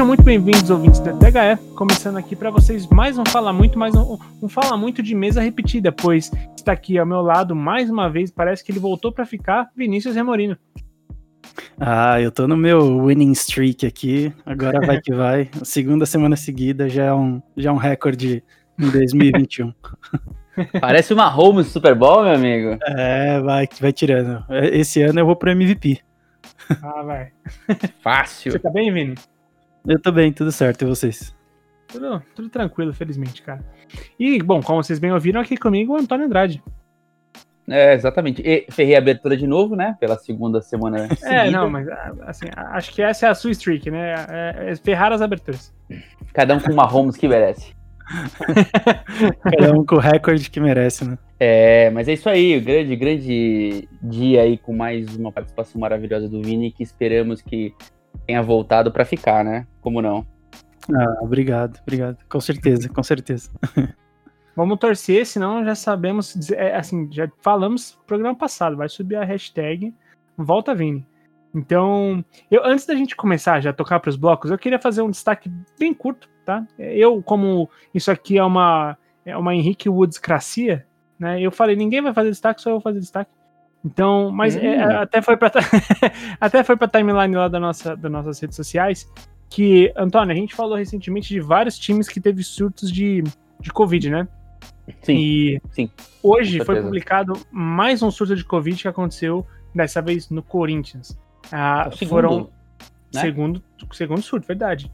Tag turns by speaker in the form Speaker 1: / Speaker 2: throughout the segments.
Speaker 1: Sejam muito bem-vindos, ouvintes da THE, começando aqui para vocês mais um Fala Muito, mais um, um Fala Muito de mesa repetida, pois está aqui ao meu lado mais uma vez, parece que ele voltou para ficar, Vinícius Remorino.
Speaker 2: Ah, eu tô no meu winning streak aqui, agora vai que vai. segunda semana seguida já é um, já é um recorde em 2021.
Speaker 3: Parece uma home Super Bowl, meu amigo.
Speaker 2: É, vai, vai tirando. Esse ano eu vou pro MVP.
Speaker 1: Ah, vai.
Speaker 3: Fácil.
Speaker 1: Você tá bem, Vini?
Speaker 2: Eu tô bem, tudo certo, e vocês?
Speaker 1: Tudo, tudo tranquilo, felizmente, cara. E, bom, como vocês bem ouviram, aqui comigo o Antônio Andrade.
Speaker 3: É, exatamente. E ferrei a abertura de novo, né? Pela segunda semana.
Speaker 1: É, seguida. não, mas assim, acho que essa é a sua streak, né? É, é ferrar as aberturas.
Speaker 3: Cada um com uma Holmes que merece.
Speaker 2: Cada um com o recorde que merece, né?
Speaker 3: É, mas é isso aí, o grande, grande dia aí com mais uma participação maravilhosa do Vini, que esperamos que tenha voltado para ficar, né? Como não?
Speaker 2: Ah, obrigado, obrigado. Com certeza, com certeza.
Speaker 1: Vamos torcer, senão já sabemos, é, assim, já falamos no programa passado, vai subir a hashtag Volta Vini. Então, eu, antes da gente começar já a tocar para os blocos, eu queria fazer um destaque bem curto, tá? Eu, como isso aqui é uma, é uma Henrique Woods cracia, né? Eu falei, ninguém vai fazer destaque, só eu vou fazer destaque. Então, mas é, hum. é, até foi para até foi para timeline lá da nossa, das nossas redes sociais que Antônio, a gente falou recentemente de vários times que teve surtos de, de Covid, né?
Speaker 3: Sim.
Speaker 1: E
Speaker 3: sim,
Speaker 1: hoje foi publicado mais um surto de Covid que aconteceu dessa vez no Corinthians. Ah, é segundo, foram né? segundo, segundo surto, verdade.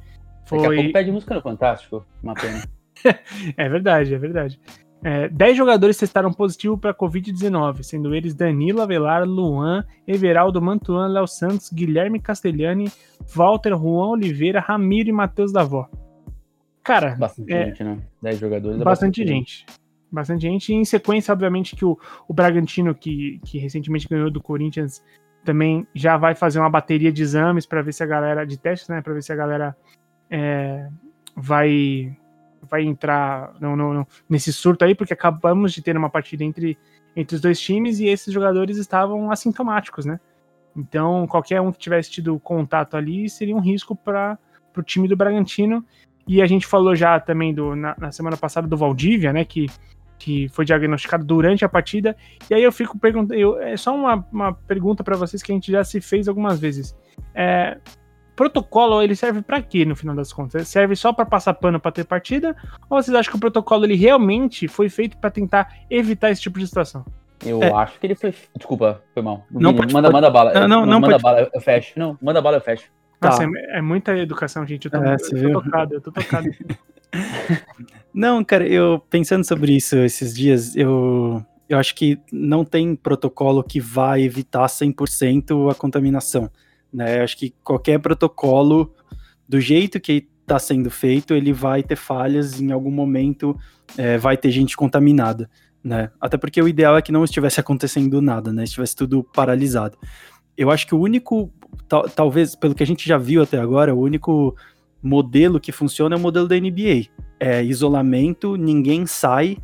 Speaker 3: Foi... Daqui a pouco pede música no Fantástico, uma pena.
Speaker 1: é verdade, é verdade. É, 10 jogadores testaram positivo para Covid-19, sendo eles Danilo Avelar, Luan, Everaldo Mantuan, Léo Santos, Guilherme Castellani, Walter, Juan Oliveira, Ramiro e Matheus Davó. Cara,
Speaker 3: bastante é, gente, né? 10 jogadores.
Speaker 1: É bastante, bastante gente. gente. Bastante gente. E em sequência, obviamente, que o, o Bragantino, que, que recentemente ganhou do Corinthians, também já vai fazer uma bateria de exames para ver se a galera, de testes, né? Para ver se a galera é, vai vai entrar no, no, nesse surto aí, porque acabamos de ter uma partida entre, entre os dois times e esses jogadores estavam assintomáticos, né? Então, qualquer um que tivesse tido contato ali seria um risco para o time do Bragantino. E a gente falou já também do, na, na, semana passada do Valdívia, né? Que, que foi diagnosticado durante a partida. E aí eu fico perguntando. É só uma, uma pergunta para vocês que a gente já se fez algumas vezes. É, protocolo ele serve para quê no final das contas? Ele serve só para passar pano para ter partida? Ou vocês acham que o protocolo ele realmente foi feito para tentar evitar esse tipo de situação?
Speaker 3: Eu é. acho que ele foi. Desculpa, foi mal. Não, pode, manda, pode... manda bala. Não, não, não manda pode... bala, eu fecho. Não, manda bala, eu fecho.
Speaker 1: Nossa, tá. é, é, muita educação, gente. Eu tô, é, eu tô tocado, eu tô tocado.
Speaker 2: não, cara, eu pensando sobre isso esses dias, eu, eu acho que não tem protocolo que vai evitar 100% a contaminação. Né? Acho que qualquer protocolo, do jeito que está sendo feito, ele vai ter falhas, em algum momento é, vai ter gente contaminada. Né? Até porque o ideal é que não estivesse acontecendo nada, né? Estivesse tudo paralisado. Eu acho que o único, tal, talvez, pelo que a gente já viu até agora, o único modelo que funciona é o modelo da NBA. É isolamento, ninguém sai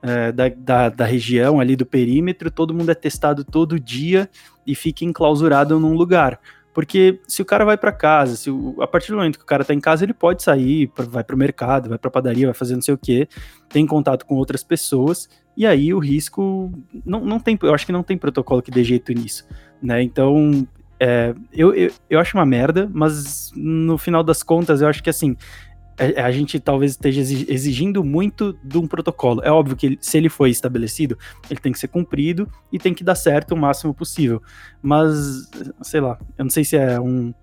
Speaker 2: é, da, da, da, região ali do perímetro, todo mundo é testado todo dia e fica enclausurado num lugar. Porque se o cara vai para casa, se o, a partir do momento que o cara tá em casa, ele pode sair, vai pro mercado, vai pra padaria, vai fazer não sei o que, tem contato com outras pessoas, e aí o risco não, não tem, eu acho que não tem protocolo que dê jeito nisso, né? Então, é, eu, eu, eu acho uma merda, mas no final das contas, eu acho que assim, a, a, gente talvez esteja exigindo muito de um protocolo. É óbvio que se ele foi estabelecido, ele tem que ser cumprido e tem que dar certo o máximo possível. Mas, sei lá, eu não sei se é um.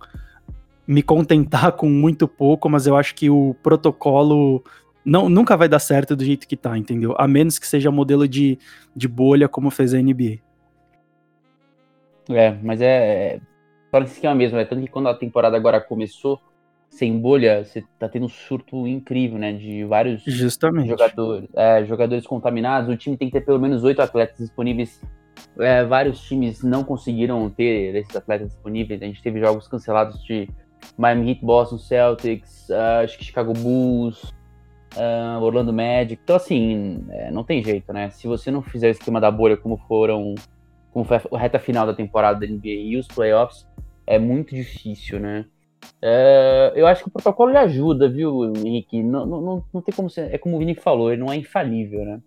Speaker 2: Me contentar com muito pouco, mas eu acho que o protocolo não, nunca vai dar certo do jeito que tá, entendeu? A menos que seja modelo de, de bolha, como fez a NBA.
Speaker 3: É, mas é. Só nesse esquema mesmo, é tanto que quando a temporada agora começou, sem bolha, você tá tendo um surto incrível, né? De vários
Speaker 2: Justamente.
Speaker 3: jogadores, é, jogadores contaminados. O time tem que ter pelo menos oito atletas disponíveis. É, vários times não conseguiram ter esses atletas disponíveis. A gente teve jogos cancelados de Miami Heat, Boston Celtics, uh, acho que Chicago Bulls, uh, Orlando Magic. Então, assim, é, não tem jeito, né? Se você não fizer o esquema da bolha como foram, como foi a reta final da temporada da NBA e os playoffs, é muito difícil, né? É, eu acho que o protocolo lhe ajuda, viu, Henrique? Não, não, não tem como ser. É como o Vini falou, ele não é infalível, né?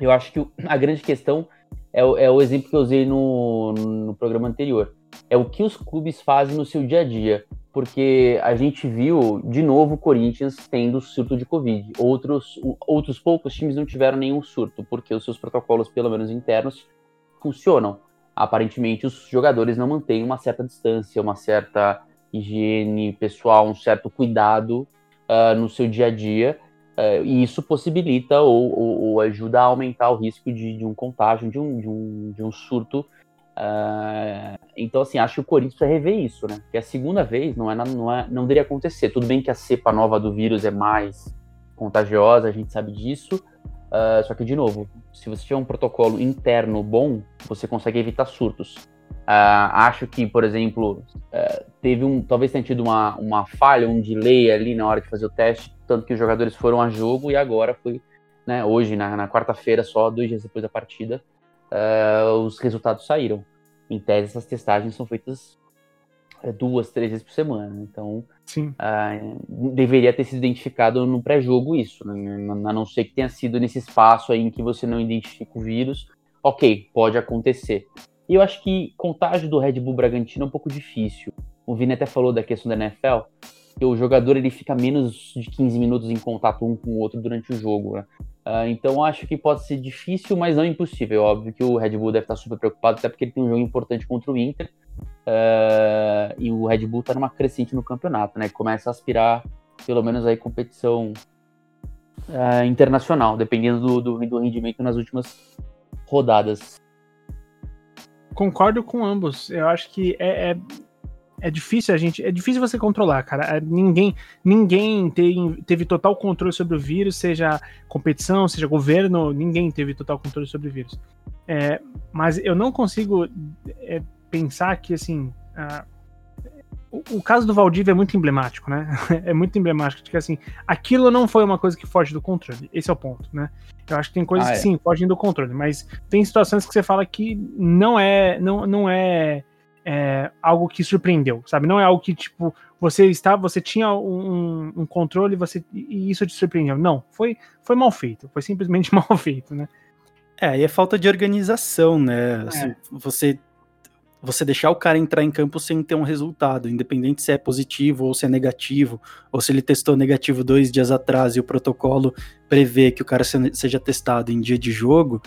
Speaker 3: Eu acho que a grande questão é, é o exemplo que eu usei no, no programa anterior. É o que os clubes fazem no seu dia a dia. Porque a gente viu, de novo, o Corinthians tendo surto de Covid. Outros, outros poucos times não tiveram nenhum surto, porque os seus protocolos, pelo menos internos, funcionam. Aparentemente, os jogadores não mantêm uma certa distância, uma certa higiene pessoal, um certo cuidado uh, no seu dia a dia, uh, e isso possibilita ou, ou, ou, ajuda a aumentar o risco de, de um contágio, de um, de um, de um surto. Uh, então, assim, acho que o Corinthians precisa rever isso, né? Que a segunda vez não, é, não, é, não deveria acontecer. Tudo bem que a cepa nova do vírus é mais contagiosa, a gente sabe disso, Uh, só que, de novo, se você tiver um protocolo interno bom, você consegue evitar surtos. Uh, acho que, por exemplo, uh, teve um. Talvez tenha tido uma, uma falha, um delay ali na hora de fazer o teste, tanto que os jogadores foram a jogo e agora foi, né, hoje, na, na quarta-feira, só dois dias depois da partida, uh, os resultados saíram. Em tese, essas testagens são feitas duas, três vezes por semana. Então, deveria ter sido identificado no pré-jogo isso, né? a não ser que tenha sido nesse espaço aí em que você não identifica o vírus. Ok, pode acontecer. E eu acho que contágio do Red Bull Bragantino é um pouco difícil. O Vini até falou da questão da NFL, que o jogador ele fica menos de 15 minutos em contato um com o outro durante o jogo. Né? Uh, então acho que pode ser difícil, mas não impossível. Óbvio que o Red Bull deve estar super preocupado, até porque ele tem um jogo importante contra o Inter. Uh, e o Red Bull está numa crescente no campeonato, né? Começa a aspirar, pelo menos, aí competição uh, internacional, dependendo do, do, do rendimento nas últimas rodadas.
Speaker 1: Concordo com ambos. Eu acho que é, é, é, difícil a gente. É difícil você controlar, cara. É, ninguém ninguém tem, teve total controle sobre o vírus, seja competição, seja governo, ninguém teve total controle sobre o vírus. É, mas eu não consigo é, pensar que assim. O, o, caso do Valdívia é muito emblemático, né? é muito emblemático de que assim, aquilo não foi uma coisa que foge do controle. Esse é o ponto, né? Eu acho que tem coisas ah, que é. sim, fogem do controle, mas tem situações que você fala que não é, não, não é, é algo que surpreendeu, sabe? Não é algo que, tipo, você está, você tinha um, um controle você, e isso te surpreendeu. Não, foi, foi mal feito, foi simplesmente mal feito, né?
Speaker 2: É, e é falta de organização, né? Assim, é. Você você deixar o cara entrar em campo sem ter um resultado, independente se é positivo ou se é negativo, ou se ele testou negativo dois dias atrás e o protocolo prevê que o cara seja testado em dia de jogo,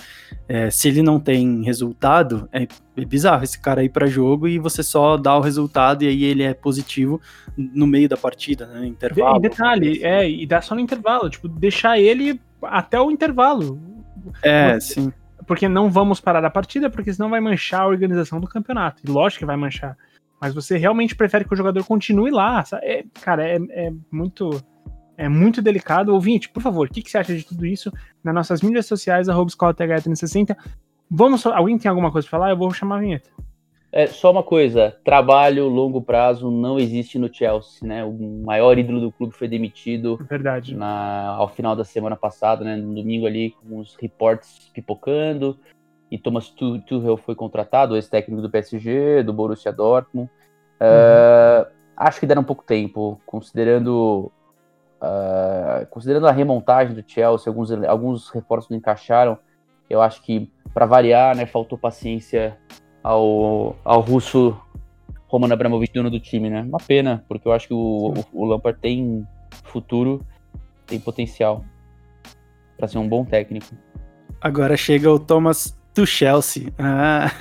Speaker 2: é, se ele não tem resultado, é, é bizarro esse cara ir para jogo e você só dá o resultado e aí ele é positivo no meio da partida, né? Intervalo.
Speaker 1: E detalhe, é, e dá só no intervalo, tipo, deixar ele até o intervalo.
Speaker 2: É, sim
Speaker 1: porque não vamos parar a partida, porque senão vai manchar a organização do campeonato. E lógico que vai manchar. Mas você realmente prefere que o jogador continue lá. É, cara, é, é, muito é muito delicado. Ouvinte, por favor, o que, que, você acha de tudo isso? Nas nossas mídias sociais, arroba escola 360 Vamos, alguém tem alguma coisa para falar? Eu vou chamar a vinheta.
Speaker 3: É, só uma coisa, trabalho longo prazo não existe no Chelsea, né? O maior ídolo do clube foi demitido.
Speaker 1: Verdade.
Speaker 3: Na, ao final da semana passada, né? No domingo ali, com os reportes pipocando. E Thomas Tuchel foi contratado, ex-técnico do PSG, do Borussia Dortmund. Uhum. Uh, acho que deram um pouco tempo, considerando uh, considerando a remontagem do Chelsea, alguns, alguns reforços não encaixaram. Eu acho que, para variar, né, faltou paciência ao, ao russo Roman Abramovich, dono do time, né? Uma pena, porque eu acho que o, o, o Lampard tem futuro, tem potencial para ser um bom técnico.
Speaker 2: Agora chega o Thomas do Chelsea.
Speaker 3: Ah,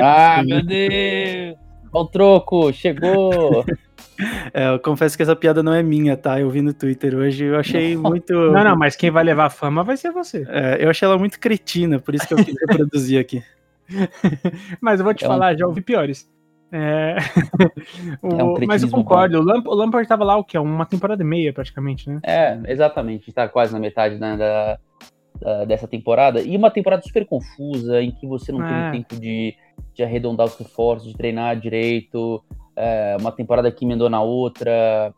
Speaker 3: ah meu Deus! Olha o troco, chegou!
Speaker 2: É, eu confesso que essa piada não é minha, tá? Eu vi no Twitter hoje, eu achei muito.
Speaker 1: Não, não, mas quem vai levar a fama vai ser você.
Speaker 2: É, eu achei ela muito cretina, por isso que eu quis reproduzir aqui.
Speaker 1: mas eu vou te é falar, um... já ouvi piores. É... o... é um mas eu concordo, o, Lamp o Lampard tava lá o que? Uma temporada e meia, praticamente, né?
Speaker 3: É, exatamente. Tá quase na metade né, da, da, dessa temporada. E uma temporada super confusa, em que você não é. teve tempo de, de arredondar os reforços, de treinar direito. É, uma temporada que emendou na outra.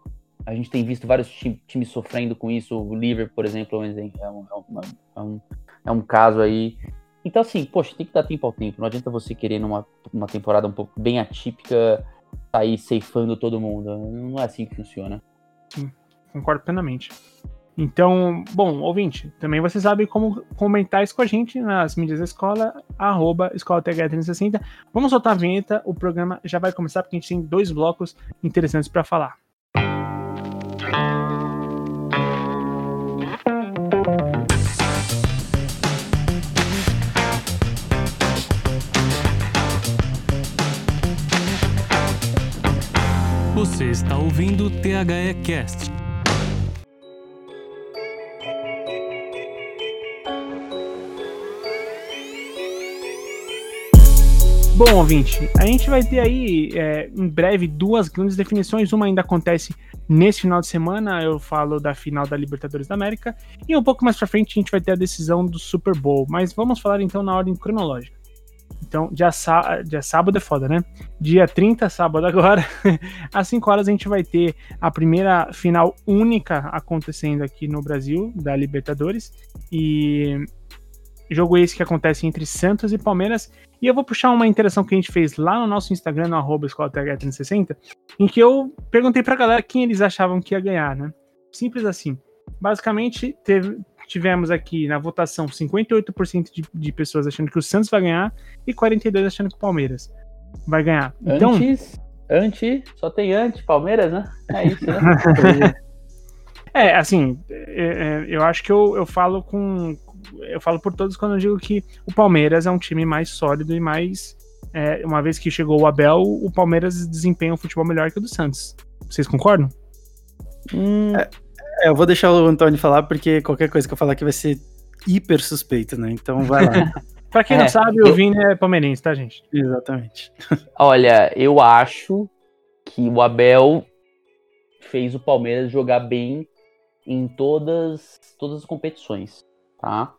Speaker 3: A gente tem visto vários times sofrendo com isso. O Liverpool, por exemplo, é um, é um, é um caso aí. Então, assim, poxa, tem que dar tempo ao tempo. Não adianta você querer numa uma temporada um pouco bem atípica sair ceifando todo mundo. Não é assim que funciona.
Speaker 1: Sim, concordo plenamente. Então, bom, ouvinte, também você sabe como comentar isso com a gente nas mídias da escola, arroba escolatH360. Vamos soltar a vinheta, o programa já vai começar, porque a gente tem dois blocos interessantes para falar.
Speaker 4: Você está ouvindo o THE Cast.
Speaker 1: Bom, ouvinte, a gente vai ter aí é, em breve duas grandes definições. Uma ainda acontece nesse final de semana, eu falo da final da Libertadores da América, e um pouco mais pra frente a gente vai ter a decisão do Super Bowl. Mas vamos falar então na ordem cronológica. Então, dia, dia sábado é foda, né? Dia 30, sábado agora, às 5 horas a gente vai ter a primeira final única acontecendo aqui no Brasil, da Libertadores. E jogo esse que acontece entre Santos e Palmeiras. E eu vou puxar uma interação que a gente fez lá no nosso Instagram, no arroba 360 em que eu perguntei pra galera quem eles achavam que ia ganhar, né? Simples assim. Basicamente, teve, tivemos aqui na votação 58% de, de pessoas achando que o Santos vai ganhar e 42% achando que o Palmeiras vai ganhar.
Speaker 3: Então, antes, antes, só tem antes, Palmeiras, né? É isso, né?
Speaker 1: é, assim, é, é, eu acho que eu, eu falo com. Eu falo por todos quando eu digo que o Palmeiras é um time mais sólido e mais. É, uma vez que chegou o Abel, o Palmeiras desempenha um futebol melhor que o do Santos. Vocês concordam?
Speaker 2: Hum, é, eu vou deixar o Antônio falar, porque qualquer coisa que eu falar aqui vai ser hiper suspeito, né? Então vai lá.
Speaker 1: pra quem é, não sabe, eu... o Vini é palmeirense, tá, gente?
Speaker 2: Exatamente.
Speaker 3: Olha, eu acho que o Abel fez o Palmeiras jogar bem em todas, todas as competições, tá?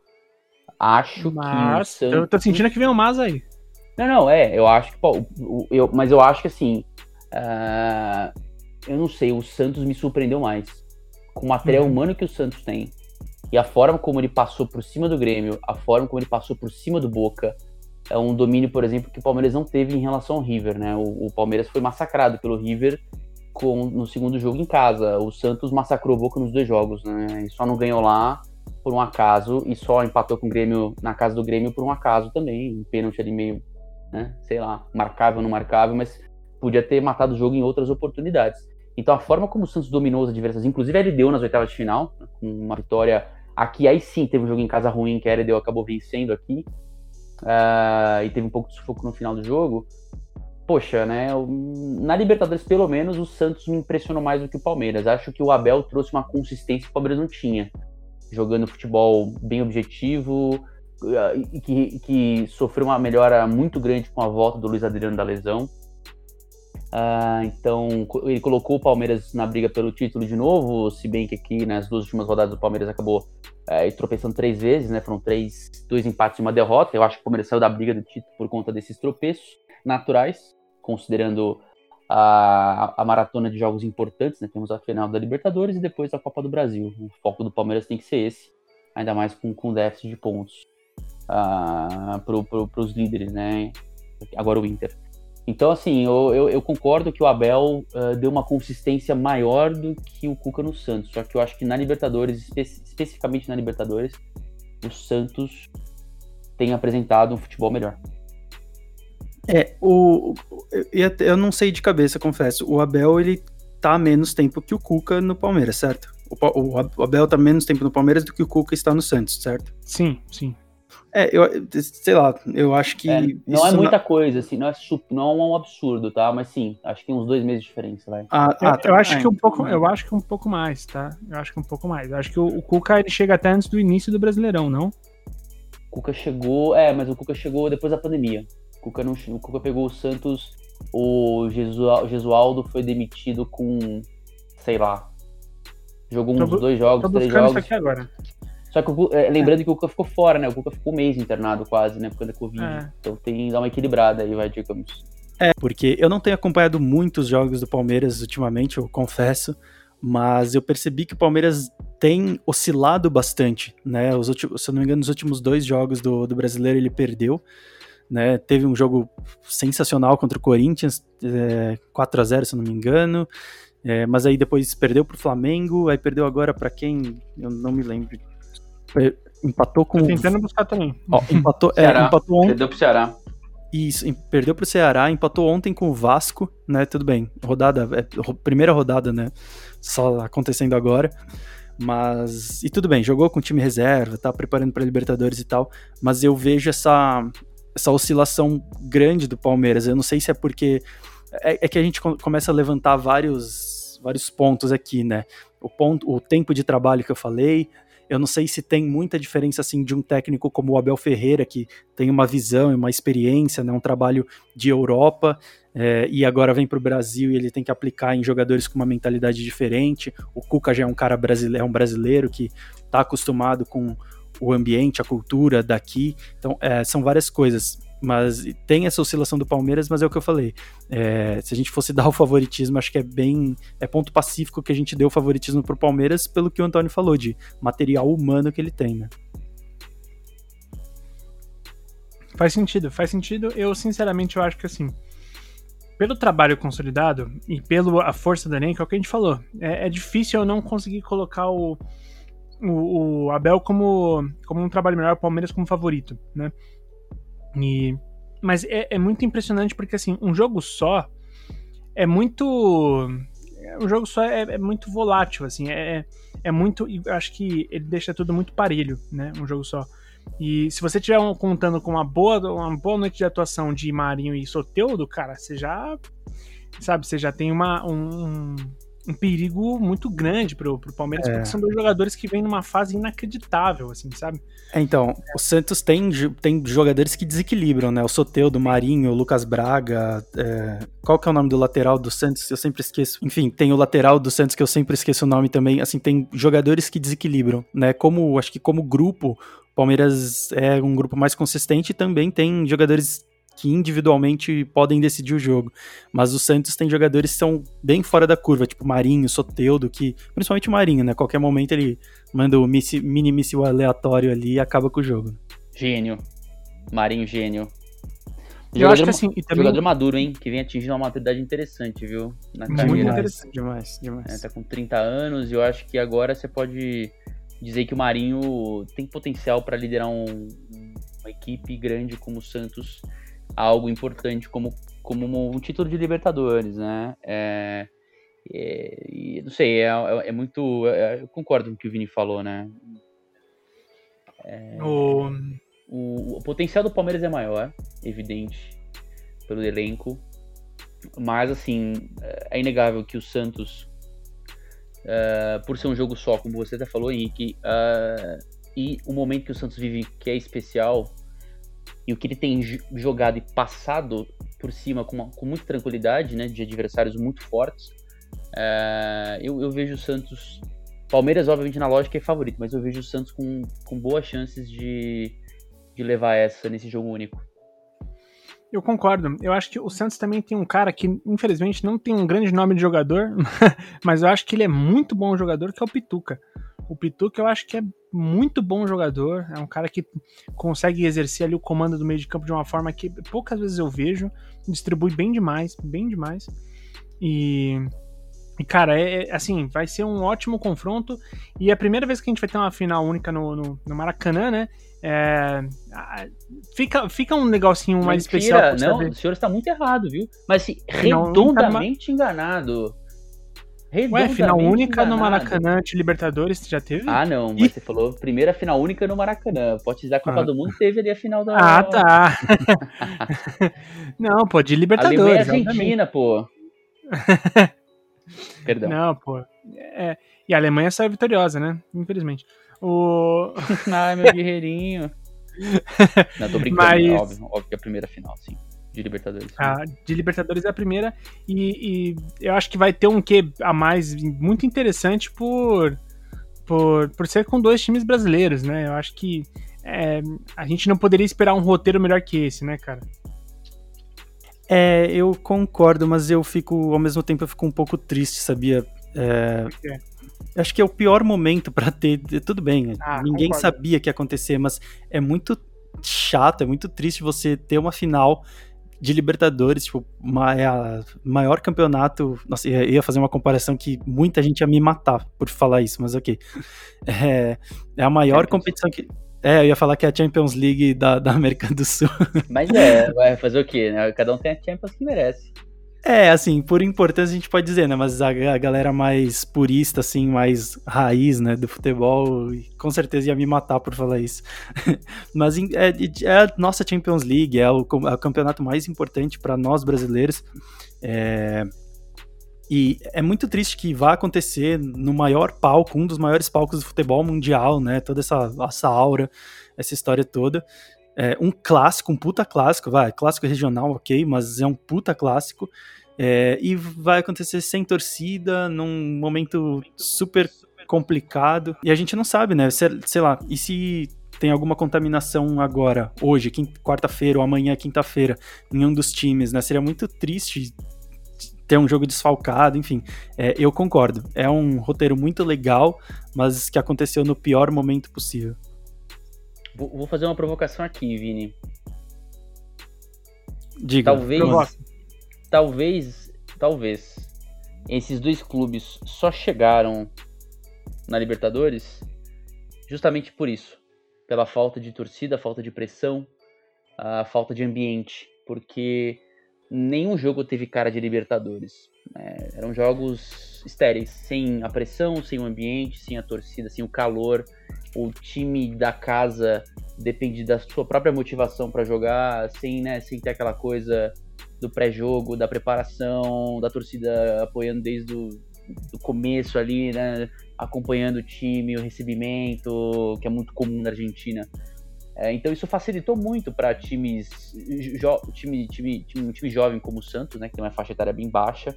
Speaker 3: Acho mas, que.
Speaker 1: Santos... Eu tô sentindo que vem o Mas aí.
Speaker 3: Não, não, é. Eu acho que. Pô, eu, mas eu acho que assim. Uh, eu não sei, o Santos me surpreendeu mais com o material uhum. humano que o Santos tem e a forma como ele passou por cima do Grêmio, a forma como ele passou por cima do Boca, é um domínio, por exemplo, que o Palmeiras não teve em relação ao River, né? O, o Palmeiras foi massacrado pelo River com, no segundo jogo em casa. O Santos massacrou o Boca nos dois jogos, né? E só não ganhou lá por um acaso e só empatou com o Grêmio na casa do Grêmio por um acaso também. Um pênalti ali meio, né? Sei lá, marcável ou não marcável, mas podia ter matado o jogo em outras oportunidades. Então a forma como o Santos dominou os adversários, inclusive a LDU nas oitavas de final, com uma vitória aqui, aí sim teve um jogo em casa ruim que a LDU acabou vencendo aqui, uh, e teve um pouco de sufoco no final do jogo. Poxa, né? Na Libertadores, pelo menos, o Santos me impressionou mais do que o Palmeiras. Acho que o Abel trouxe uma consistência que o Palmeiras não tinha. Jogando futebol bem objetivo, e que, que sofreu uma melhora muito grande com a volta do Luiz Adriano da lesão. Uh, então, ele colocou o Palmeiras na briga pelo título de novo, se bem que aqui nas duas últimas rodadas o Palmeiras acabou uh, tropeçando três vezes, né? Foram três, dois empates e uma derrota. Eu acho que o Palmeiras saiu da briga do título por conta desses tropeços naturais, considerando a, a maratona de jogos importantes, né? Temos a final da Libertadores e depois a Copa do Brasil. O foco do Palmeiras tem que ser esse, ainda mais com, com déficit de pontos uh, para os líderes, né? Agora o Inter. Então, assim, eu, eu, eu, concordo que o Abel uh, deu uma consistência maior do que o Cuca no Santos. Só que eu acho que na Libertadores, espe especificamente na Libertadores, o Santos tem apresentado um futebol melhor.
Speaker 2: É, o, eu, eu não sei de cabeça, confesso. O Abel, ele tá menos tempo que o Cuca no Palmeiras, certo? O, o Abel tá menos tempo no Palmeiras do que o Cuca está no Santos, certo?
Speaker 1: Sim, sim.
Speaker 2: É, eu sei lá, eu acho que.
Speaker 3: É, não é muita na... coisa, assim, não é, não é um absurdo, tá? Mas sim, acho que tem uns dois meses de diferença, vai.
Speaker 1: Ah, eu, ah, tá. eu acho que um pouco, eu acho que um pouco mais, tá? Eu acho que um pouco mais. Eu acho que o, o Cuca ele chega até antes do início do Brasileirão, não?
Speaker 3: O Cuca chegou, é, mas o Cuca chegou depois da pandemia. O Cuca, não, o Cuca pegou o Santos, o Jesualdo foi demitido com, sei lá, jogou uns tô, dois jogos, três jogos. Isso
Speaker 1: aqui agora.
Speaker 3: Só que, é, lembrando é. que o Cuca ficou fora, né? O Cuca ficou um mês internado quase, né? Por causa da Covid. É. Então tem que dar uma equilibrada aí, vai, digamos.
Speaker 2: É, porque eu não tenho acompanhado muitos jogos do Palmeiras ultimamente, eu confesso, mas eu percebi que o Palmeiras tem oscilado bastante, né? Os últimos, se eu não me engano, nos últimos dois jogos do, do brasileiro ele perdeu. né? Teve um jogo sensacional contra o Corinthians, é, 4 a 0 se eu não me engano. É, mas aí depois perdeu pro Flamengo, aí perdeu agora para quem? Eu não me lembro. Empatou com.
Speaker 1: Tô tentando buscar também.
Speaker 2: Ó, empatou, é, empatou ontem.
Speaker 3: Perdeu pro Ceará.
Speaker 2: Isso, perdeu pro Ceará, empatou ontem com o Vasco, né? Tudo bem. Rodada, é, primeira rodada, né? Só acontecendo agora. Mas. E tudo bem, jogou com time reserva, tá preparando pra Libertadores e tal. Mas eu vejo essa, essa oscilação grande do Palmeiras. Eu não sei se é porque. É, é que a gente co- começa a levantar vários, vários pontos aqui, né? O, ponto, o tempo de trabalho que eu falei. Eu não sei se tem muita diferença assim de um técnico como o Abel Ferreira, que tem uma visão e uma experiência, né, um trabalho de Europa, é, e agora vem para o Brasil e ele tem que aplicar em jogadores com uma mentalidade diferente. O Cuca já é um cara brasileiro, é um brasileiro que está acostumado com o ambiente, a cultura daqui. Então, é, são várias coisas. Mas tem essa oscilação do Palmeiras, mas é o que eu falei. É, se a gente fosse dar o favoritismo, acho que é bem. É ponto pacífico que a gente deu o favoritismo pro Palmeiras, pelo que o Antônio falou, de material humano que ele tem, né?
Speaker 1: Faz sentido, faz sentido. Eu, sinceramente, eu acho que assim, pelo trabalho consolidado e pela força do elenco, é o que a gente falou. É, é difícil eu não conseguir colocar o, o, o Abel como, como um trabalho melhor, o Palmeiras como favorito, né? E, mas é, é muito impressionante porque, assim, um jogo só é muito. Um jogo só é, é muito volátil, assim, é, é muito. Eu acho que ele deixa tudo muito parelho, né? Um jogo só. E se você estiver contando com uma boa, uma boa noite de atuação de Marinho e Soteudo, cara, você já. Sabe, você já tem uma, um, um perigo muito grande pro, pro Palmeiras,
Speaker 2: É.
Speaker 1: porque são dois jogadores que vêm numa fase inacreditável, assim, sabe?
Speaker 2: É, então, o Santos tem, tem jogadores que desequilibram, né? O Soteudo, Marinho, o Lucas Braga. é, Qual que é o nome do lateral do Santos? Eu sempre esqueço. Enfim, tem o lateral do Santos que eu sempre esqueço o nome também. Assim, tem jogadores que desequilibram, né? Como, acho que como grupo, o Palmeiras é um grupo mais consistente e também tem jogadores que individualmente podem decidir o jogo. Mas o Santos tem jogadores que são bem fora da curva, tipo Marinho, Soteudo, que principalmente o Marinho, né? Qualquer momento ele manda o missi- mini míssil aleatório ali e acaba com o jogo.
Speaker 3: Gênio. Marinho, gênio.
Speaker 1: Eu acho que assim, e também
Speaker 3: Jogador maduro, hein? Que vem atingindo uma maturidade interessante, viu? Na
Speaker 1: Muito
Speaker 3: carreira.
Speaker 1: interessante.
Speaker 2: Demais, demais.
Speaker 3: É, tá com 30 anos e eu acho que agora você pode dizer que o Marinho tem potencial para liderar um- uma equipe grande como o Santos algo importante como, como um título de Libertadores, né? É, é, não sei, é, é- é muito. é- eu concordo com o que o Vini falou, né?
Speaker 1: o,
Speaker 3: O, o potencial do Palmeiras é maior, evidente, pelo elenco. Mas, assim, é inegável que o Santos, eh, por ser um jogo só, como você até falou, Henrique, eh, e o momento que o Santos vive, que é especial, e o que ele tem jo- jogado e passado por cima com, uma- com muita tranquilidade, né, de adversários muito fortes, eh, eu, eu vejo o Santos. Palmeiras, obviamente, na lógica é favorito, mas eu vejo o Santos com, com boas chances de, de levar essa nesse jogo único.
Speaker 1: Eu concordo. Eu acho que o Santos também tem um cara que, infelizmente, não tem um grande nome de jogador, mas eu acho que ele é muito bom jogador, que é o Pituca. O Pituca eu acho que é muito bom jogador, é um cara que consegue exercer ali o comando do meio de campo de uma forma que poucas vezes eu vejo, distribui bem demais, bem demais. E, e cara, é, é, assim, vai ser um ótimo confronto e é a primeira vez que a gente vai ter uma final única no, no, no Maracanã, né? É, fica, fica um negocinho mais
Speaker 3: Mentira,
Speaker 1: especial.
Speaker 3: não,
Speaker 1: saber.
Speaker 3: o senhor está muito errado, viu? Mas assim,
Speaker 1: Final única
Speaker 3: redondamente enganado.
Speaker 1: Ué, final única no
Speaker 3: enganado.
Speaker 1: Maracanã de Libertadores, já teve?
Speaker 3: Ah, não,
Speaker 1: Ih.
Speaker 3: mas você falou primeira final única no Maracanã. Pode dizer a Copa
Speaker 1: Ah.
Speaker 3: do Mundo teve ali a final da.
Speaker 1: Ah, tá. não, pô, de
Speaker 3: Alemanha e
Speaker 1: Libertadores. obviamente.
Speaker 3: Argentina, pô. Perdão.
Speaker 1: Não, pô. É, e a Alemanha saiu vitoriosa, né? Infelizmente. O...
Speaker 3: Ai, meu guerreirinho. não, tô brincando,
Speaker 1: Mas-
Speaker 3: é óbvio, óbvio que é a primeira final, sim. De Libertadores.
Speaker 1: A de Libertadores é a primeira. E, e eu acho que vai ter um quê a mais muito interessante por, por, por ser com dois times brasileiros, né? Eu acho que é, a gente não poderia esperar um roteiro melhor que esse, né, cara?
Speaker 2: É, eu concordo, mas eu fico, ao mesmo tempo, eu fico um pouco triste, sabia? É,
Speaker 1: Por quê?
Speaker 2: acho que é o pior momento pra ter. Tudo bem,
Speaker 1: Ah,
Speaker 2: ninguém
Speaker 1: concordo.
Speaker 2: sabia que ia acontecer, mas é muito chato, é muito triste você ter uma final de Libertadores, tipo, é a maior campeonato. Nossa, eu ia fazer uma comparação que muita gente ia me matar por falar isso, mas ok. É, é a maior competição que. É, eu ia falar que é a Champions League da, da América do Sul.
Speaker 3: Mas é, vai fazer o quê? Né? Cada um tem a Champions que merece.
Speaker 2: É, assim, por importância a gente pode dizer, né? Mas a, a, galera mais purista, assim, mais raiz, né, do futebol, com certeza ia me matar por falar isso. Mas é, é, a nossa Champions League, é o, é o campeonato mais importante para nós brasileiros. É, e é muito triste que vá acontecer no maior palco, um dos maiores palcos do futebol mundial, né? Toda essa, essa aura, essa história toda. É, um clássico, um puta clássico, vai, clássico regional, ok, mas é um puta clássico. É, e vai acontecer sem torcida, num momento super complicado. E a gente não sabe, né? Sei, sei lá, e se tem alguma contaminação agora, hoje, quarta-feira ou amanhã, quinta-feira, em um dos times, né? Seria muito triste ter um jogo desfalcado, enfim. É, eu concordo. É um roteiro muito legal, mas que aconteceu no pior momento possível.
Speaker 3: Vou fazer uma provocação aqui, Vini.
Speaker 2: Diga.
Speaker 3: Talvez, talvez, talvez esses dois clubes só chegaram na Libertadores justamente por isso, pela falta de torcida, falta de pressão, a falta de ambiente, porque nenhum jogo teve cara de Libertadores. É, eram jogos estéreis, sem a pressão, sem o ambiente, sem a torcida, sem o calor o time da casa depende da sua própria motivação para jogar, sem, né, sem ter aquela coisa do pré-jogo, da preparação, da torcida apoiando desde o do começo ali, né, acompanhando o time, o recebimento, que é muito comum na Argentina. É, então isso facilitou muito para times, time, time, time, um time jovem como o Santos, né, que tem uma faixa etária bem baixa,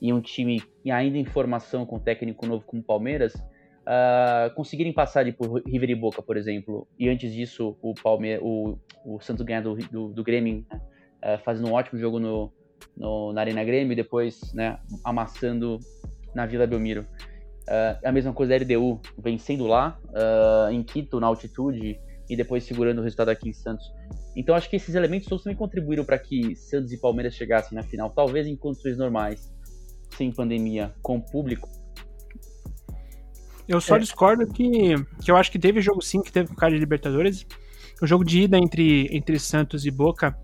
Speaker 3: e um time ainda em formação com técnico novo como o Palmeiras, uh, conseguirem passar ali por River e Boca, por exemplo, e antes disso o, Palme o, o Santos ganhar do, do, do Grêmio, né? uh, fazendo um ótimo jogo no, no, na Arena Grêmio e depois né, amassando na Vila Belmiro. Uh, a mesma coisa da LDU, vencendo lá, em Quito, na altitude, e depois segurando o resultado aqui em Santos. Então acho que esses elementos todos também contribuíram para que Santos e Palmeiras chegassem na final, talvez em condições normais, sem pandemia, com público,
Speaker 1: eu só é. discordo que, que eu acho que teve jogo sim que teve com cara de Libertadores. O jogo de ida entre, entre Santos e Boca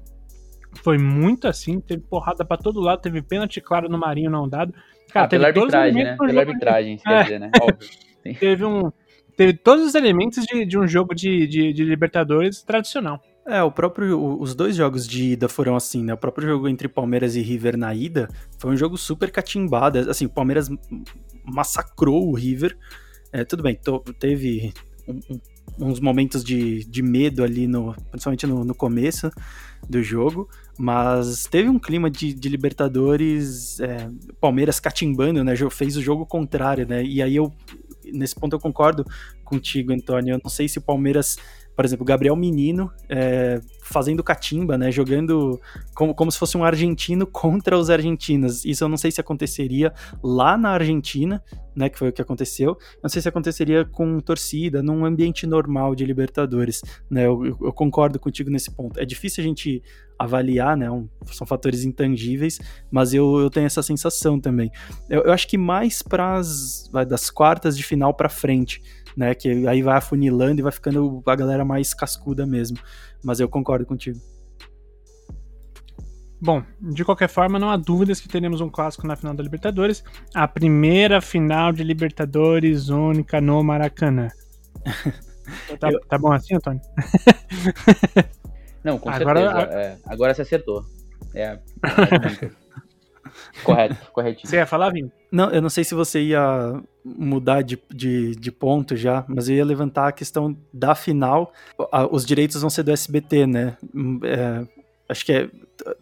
Speaker 1: foi muito assim, teve porrada para todo lado, teve pênalti claro no Marinho não dado.
Speaker 3: Cara, ah, pela arbitragem, né? Pela arbitragem, é. quer dizer, né? Óbvio.
Speaker 1: Teve um teve todos os elementos de, de um jogo de, de, de Libertadores tradicional.
Speaker 2: É, o próprio, os dois jogos de ida foram assim, né? O próprio jogo entre Palmeiras e River na ida foi um jogo super catimbado. Assim, o Palmeiras massacrou o River é, tudo bem, tô, teve um, um, uns momentos de, de medo ali, no, principalmente no, no começo do jogo, mas teve um clima de, de Libertadores, é, Palmeiras catimbando, né? Fez o jogo contrário, né? E aí eu, nesse ponto eu concordo contigo, Antônio. Eu não sei se o Palmeiras por exemplo, Gabriel Menino é, fazendo catimba, né, jogando como, como se fosse um argentino contra os argentinos. Isso eu não sei se aconteceria lá na Argentina, né, que foi o que aconteceu. Não sei se aconteceria com torcida, num ambiente normal de Libertadores, né. Eu, eu concordo contigo nesse ponto. É difícil a gente avaliar, né, um, são fatores intangíveis, mas eu, eu tenho essa sensação também. Eu, eu acho que mais para das quartas de final para frente né? Que aí vai afunilando e vai ficando a galera mais cascuda mesmo. Mas eu concordo contigo.
Speaker 1: Bom, de qualquer forma, não há dúvidas que teremos um clássico na final da Libertadores. A primeira final de Libertadores única no Maracanã. tá, eu... tá, bom assim, Antônio?
Speaker 3: Não, com agora, certeza. É, agora você acertou. É, é Correto, corretinho.
Speaker 1: Você ia falar, Vini?
Speaker 2: Não, eu não sei se você ia mudar de, de, de, ponto já, mas eu ia levantar a questão da final. Os direitos vão ser do SBT, né? É, acho que é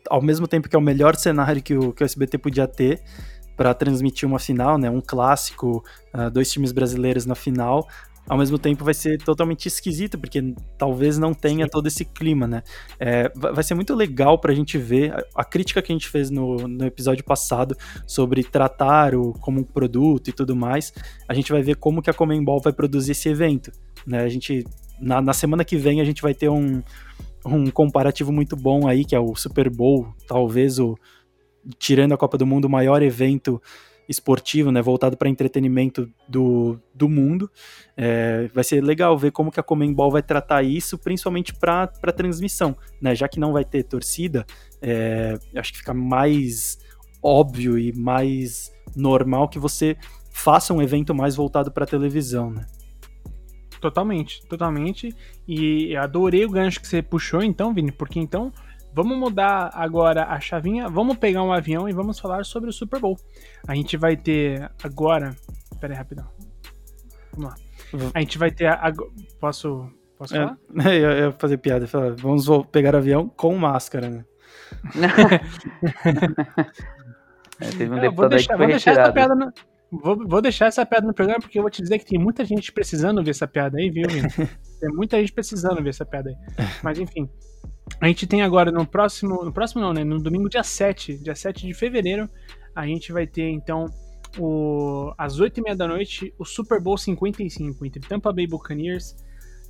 Speaker 2: ao mesmo tempo que é o melhor cenário que o, que o SBT podia ter para transmitir uma final, né? Um clássico, uh, dois times brasileiros na final ao mesmo tempo vai ser totalmente esquisito, porque talvez não tenha todo esse clima, né? É, vai ser muito legal pra gente ver a, a crítica que a gente fez no, no, episódio passado sobre tratar o como um produto e tudo mais. A gente vai ver como que a Comembol vai produzir esse evento, né? A gente na, na semana que vem a gente vai ter um, um comparativo muito bom aí, que é o Super Bowl, talvez o tirando a Copa do Mundo, o maior evento esportivo, né, voltado para entretenimento do, do mundo. É, vai ser legal ver como que a Comembol vai tratar isso, principalmente para transmissão, né, já que não vai ter torcida, é, acho que fica mais óbvio e mais normal que você faça um evento mais voltado para televisão, né?
Speaker 1: Totalmente, totalmente. E adorei o gancho que você puxou, então, Vini, porque então vamos mudar agora a chavinha, vamos pegar um avião e vamos falar sobre o Super Bowl. A gente vai ter agora. Pera aí, rapidão. Vamos lá. Uhum. A gente vai ter. A... Posso. Posso
Speaker 2: é,
Speaker 1: falar?
Speaker 2: eu ia fazer piada, falar, vamos pegar avião com máscara, né?
Speaker 3: é, teve um é, deputado deixar, aí que foi retirado.
Speaker 1: Vou, vou, deixar essa piada no programa porque eu vou te dizer que tem muita gente precisando ver essa piada aí, viu, Tem muita gente precisando ver essa piada aí. Mas enfim. A gente tem agora no próximo. No próximo não, né? No domingo, dia 7. Dia 7 de fevereiro, a gente vai ter então o, às 8h30 da noite o Super Bowl 55 entre Tampa Bay Buccaneers.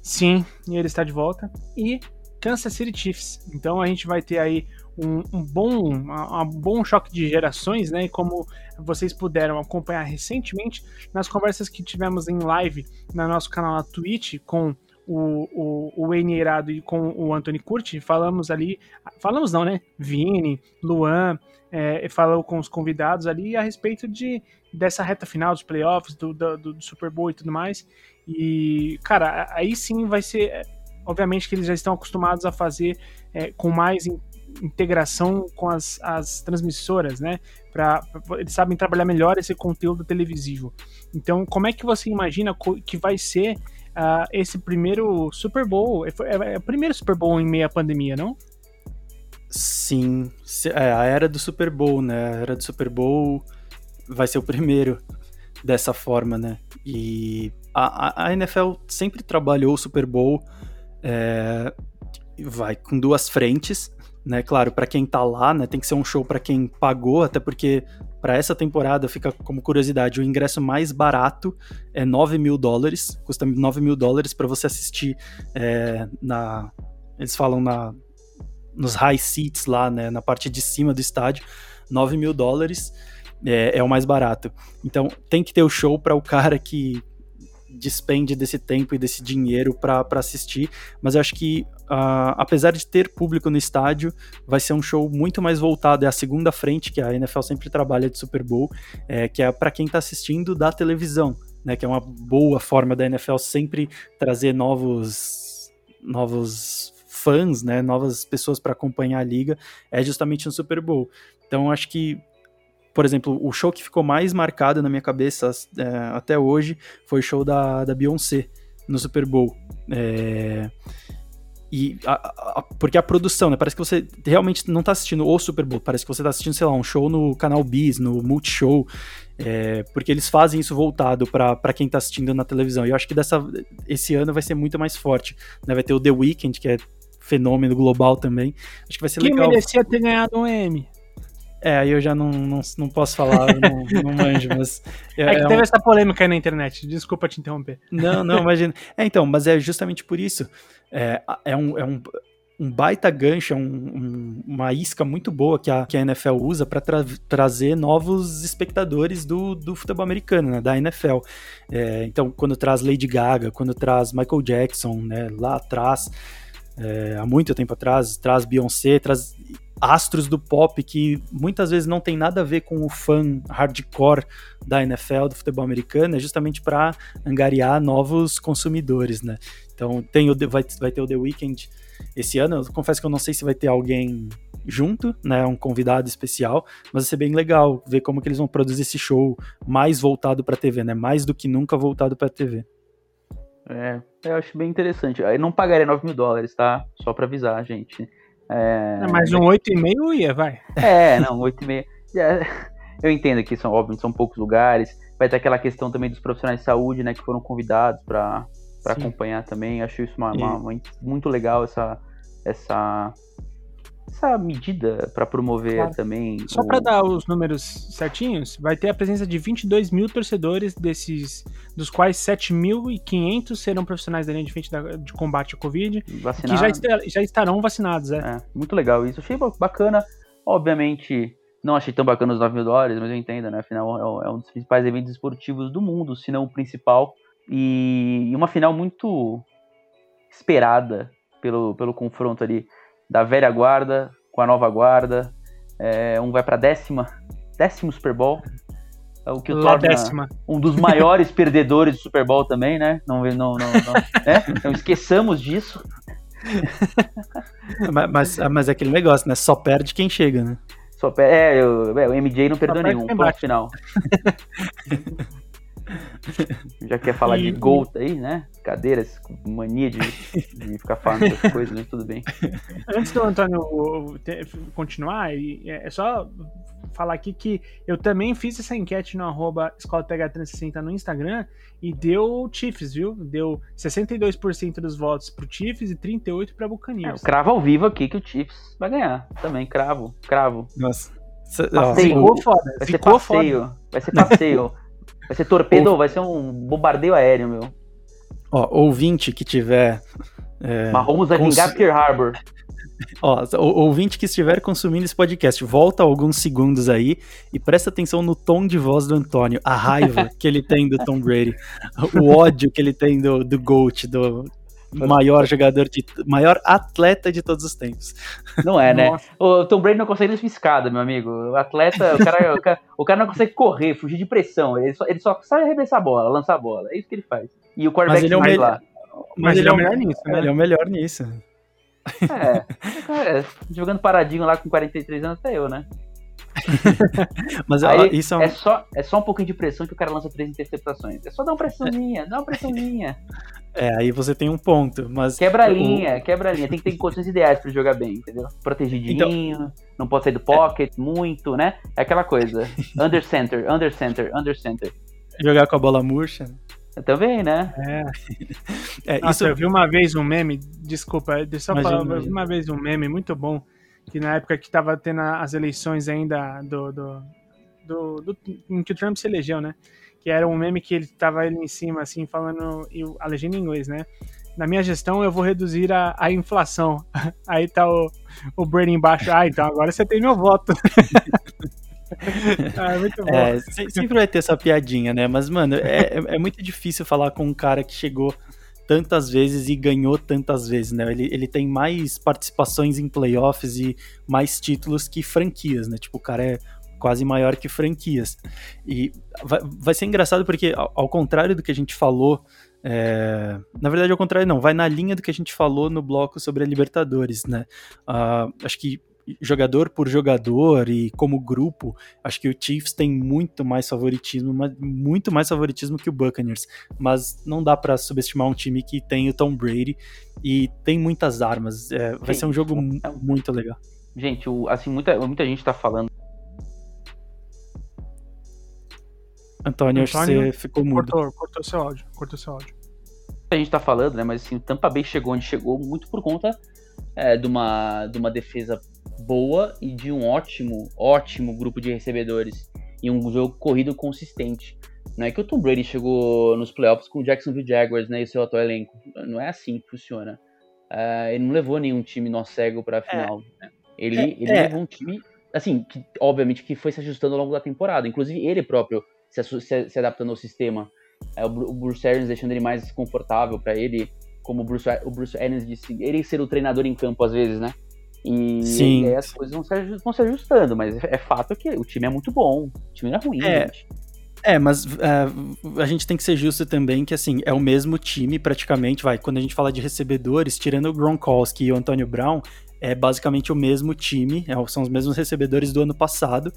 Speaker 1: Sim, ele está de volta. E Kansas City Chiefs. Então a gente vai ter aí um, um bom, um, um bom choque de gerações, né? E como vocês puderam acompanhar recentemente nas conversas que tivemos em live no nosso canal na Twitch com o, o, o Wayne Eirado e com o Anthony Curti, falamos ali, falamos não, né? Vini, Luan, é, falou com os convidados ali a respeito de dessa reta final dos playoffs, do, do, do Super Bowl e tudo mais. E, cara, aí sim vai ser. Obviamente que eles já estão acostumados a fazer é, com mais integração com as, as transmissoras, né? Pra, pra, eles sabem trabalhar melhor esse conteúdo televisivo. Então, como é que você imagina que vai ser uh, esse primeiro Super Bowl? É, é, é, o primeiro Super Bowl em meio à pandemia, não?
Speaker 2: Sim, é a era do Super Bowl, né? A era do Super Bowl vai ser o primeiro dessa forma, né? E a, a NFL sempre trabalhou o Super Bowl é, vai com duas frentes, né? Claro, para quem tá lá, né, tem que ser um show para quem pagou, até porque para essa temporada fica como curiosidade, o ingresso mais barato é 9 mil dólares, custa 9 mil dólares para você assistir é, na, eles falam na nos high seats lá, né, na parte de cima do estádio, 9 mil dólares é, é o mais barato. Então tem que ter o show para o cara que despende desse tempo e desse dinheiro para assistir, mas eu acho que uh, apesar de ter público no estádio, vai ser um show muito mais voltado, é a segunda frente que a NFL sempre trabalha de Super Bowl, é, que é para quem está assistindo da televisão, né, que é uma boa forma da NFL sempre trazer novos novos fãs, né, novas pessoas para acompanhar a liga, é justamente no Super Bowl. Então acho que por exemplo, o show que ficou mais marcado na minha cabeça é, até hoje foi o show da, da Beyoncé no Super Bowl. É, e a, a, porque a produção, né? Parece que você realmente não tá assistindo o Super Bowl, parece que você tá assistindo, sei lá, um show no canal Bis, no Multishow, é, porque eles fazem isso voltado para quem tá assistindo na televisão. E eu acho que dessa, esse ano vai ser muito mais forte. Né? Vai ter o The Weeknd, que é fenômeno global também. Acho que vai ser
Speaker 1: Quem
Speaker 2: legal.
Speaker 1: Quem merecia ter ganhado um M?
Speaker 2: É, aí eu já não, não, não posso falar, não, não manjo, mas.
Speaker 1: É, é que é teve um... essa polêmica aí na internet, desculpa te interromper.
Speaker 2: Não, não, imagina. É, então, mas é justamente por isso. É, é, um, é um, um baita gancho, é um, um, uma isca muito boa que a, que a NFL usa para tra trazer novos espectadores do, do futebol americano, né, da NFL. É, então, quando traz Lady Gaga, quando traz Michael Jackson, né, lá atrás, é, há muito tempo atrás, traz Beyoncé, traz astros do pop que muitas vezes não tem nada a ver com o fã hardcore da NFL, do futebol americano, é justamente para angariar novos consumidores, né? Então tem o, vai, vai ter o The Weeknd esse ano, eu confesso que eu não sei se vai ter alguém junto, né, um convidado especial, mas vai ser bem legal ver como que eles vão produzir esse show mais voltado para TV, né? Mais do que nunca voltado para TV.
Speaker 3: É, eu acho bem interessante. Eu não pagaria 9 mil dólares, tá? Só para avisar, gente.
Speaker 1: É, é mais um 8,5 ia, vai.
Speaker 3: É, não, 8,5. Eu entendo que são, óbvio, são poucos lugares. Vai ter aquela questão também dos profissionais de saúde, né, que foram convidados para acompanhar também. Acho isso uma, uma, uma, muito legal, essa, essa, essa medida para promover
Speaker 1: Claro.
Speaker 3: também.
Speaker 1: Só
Speaker 3: o-
Speaker 1: pra dar os números certinhos, vai ter a presença de 22 mil torcedores, desses, dos quais 7.500 serão profissionais da linha de frente da- de combate ao Covid, que
Speaker 3: vacinar.
Speaker 1: já, já estarão vacinados, é.
Speaker 3: É, muito legal isso. Achei ba- bacana. Obviamente, não achei tão bacana os 9 mil dólares, mas eu entendo, né? Afinal, é um- é um dos principais eventos esportivos do mundo, se não o principal. E, e uma final muito esperada pelo, pelo confronto ali da velha guarda com a nova guarda. É, um vai pra décima, décimo Super Bowl. é O que o torna
Speaker 1: décima.
Speaker 3: um dos maiores perdedores do Super Bowl também, né? Não, não, não, não, né? Então esqueçamos disso.
Speaker 2: Mas, mas, mas é aquele negócio, né? Só perde quem chega, né?
Speaker 3: Só pe- é, eu- é, o MJ não perdeu
Speaker 1: perde
Speaker 3: nenhum, ponto final. Já quer falar de
Speaker 1: E-
Speaker 3: Gold aí, né? Cadeiras, mania de, de ficar falando essas coisas, mas tudo bem.
Speaker 1: Antes do Antônio continuar, e é é só falar aqui que eu também fiz essa enquete no arroba Escola TH360 no Instagram e deu Chiefs, viu? Deu 62% dos votos pro Chiefs e 38% pra
Speaker 3: É, eu
Speaker 1: Buccaneers.
Speaker 3: cravo ao vivo aqui que o Chiefs vai ganhar. Também, cravo, cravo.
Speaker 2: Nossa.
Speaker 3: Passeio.
Speaker 1: Ficou foda,
Speaker 3: Vai ser
Speaker 1: ficou foda.
Speaker 3: passeio. Vai ser passeio. Vai ser torpedo, vai ser um bombardeio aéreo, meu.
Speaker 2: ó, ouvinte que tiver. É,
Speaker 3: Mahomes vai
Speaker 2: cons-
Speaker 3: vingar Pearl Harbor.
Speaker 2: Ó, ouvinte que estiver consumindo esse podcast, volta alguns segundos aí e presta atenção no tom de voz do Antônio, a raiva que ele tem do Tom Brady, o ódio que ele tem do, do GOAT, do maior jogador, de, maior atleta de todos os tempos.
Speaker 3: Não é, né?
Speaker 1: Nossa.
Speaker 3: O Tom Brady não consegue nem subir escada, meu amigo. O atleta, o cara, o cara, o cara não consegue correr, fugir de pressão. Ele só, ele só sabe arremessar a bola, lançar a bola. É isso que ele faz. E o quarterback
Speaker 2: ele é o melhor-
Speaker 3: lá.
Speaker 1: Mas ele é o melhor nisso, né?
Speaker 2: Ele é o melhor nisso.
Speaker 3: É, é, jogando paradinho lá com 43 anos, até eu, né?
Speaker 2: Mas
Speaker 3: Aí
Speaker 2: isso é um,
Speaker 3: é, só, é só um pouquinho de pressão que o cara lança três interceptações. É só dar uma pressãozinha, dá uma pressãozinha.
Speaker 2: É, aí você tem um ponto, mas
Speaker 3: Quebra a
Speaker 2: o-
Speaker 3: linha, quebra a linha. Tem que ter condições ideais pra ele jogar bem, entendeu? Protegidinho, não pode sair do pocket muito, né? É aquela coisa. Under center, under center, under center.
Speaker 2: jogar com a bola murcha.
Speaker 3: Também, né?
Speaker 1: É.
Speaker 2: É,
Speaker 1: Nossa,
Speaker 2: isso
Speaker 1: eu vi uma vez um meme, desculpa, deixa eu só
Speaker 2: Imagina,
Speaker 1: falar, eu vi uma vez um meme muito bom, que na época que tava tendo as eleições ainda do, do, do, do- em que o Trump se elegeu, né? Que era um meme que ele tava ele em cima, assim, falando a legenda em inglês, né? Na minha gestão eu vou reduzir a, a inflação. Aí tá o, o Brady embaixo. Ah, então agora você tem meu voto. ah, muito bom.
Speaker 2: É, se- sempre vai ter essa piadinha, né? Mas, mano, é, é- é muito difícil falar com um cara que chegou tantas vezes e ganhou tantas vezes, né? Ele, ele tem mais participações em playoffs e mais títulos que franquias, né? Tipo, o cara é quase maior que franquias. E vai, vai ser engraçado porque, ao, ao contrário do que a gente falou, é, na verdade, ao contrário, não, vai na linha do que a gente falou no bloco sobre a Libertadores, né? Ah, acho que jogador por jogador e como grupo, acho que o Chiefs tem muito mais favoritismo, muito mais favoritismo que o Buccaneers, mas não dá pra subestimar um time que tem o Tom Brady e tem muitas armas. É, vai ser um jogo mu- muito legal.
Speaker 3: Gente, o- assim, muita, muita gente tá falando.
Speaker 2: Antônio, acho que
Speaker 1: Antônio,
Speaker 2: você ficou mudo.
Speaker 1: Cortou, cortou seu áudio, cortou seu áudio.
Speaker 3: Muita gente tá falando, né? Mas assim, o Tampa Bay chegou onde chegou muito por conta é, de, uma, de uma defesa boa e de um ótimo, ótimo grupo de recebedores. E um jogo corrido consistente. Não é que o Tom Brady chegou nos playoffs com o Jacksonville Jaguars, né? E seu atual elenco. Não é assim que funciona. É, ele não levou nenhum time nó cego pra final. né? Ele,
Speaker 2: É,
Speaker 3: ele
Speaker 2: é.
Speaker 3: levou um time, assim, que, obviamente que foi se ajustando ao longo da temporada. Inclusive ele próprio se, se- se adaptando ao sistema. É, o, Bru- o Bruce Arians deixando ele mais confortável pra ele. Como o Bruce, o Bruce Arians disse, ele ser o treinador em campo às vezes, né? E,
Speaker 2: Sim.
Speaker 3: e aí as coisas vão se, vão se ajustando, mas é, é fato que o time é muito bom. O time não é ruim,
Speaker 2: É.
Speaker 3: gente.
Speaker 2: É, mas é, a gente tem que ser justo também que, assim, é o mesmo time praticamente, vai, quando a gente fala de recebedores, tirando o Gronkowski e o Antônio Brown, é basicamente o mesmo time, é, são os mesmos recebedores do ano passado,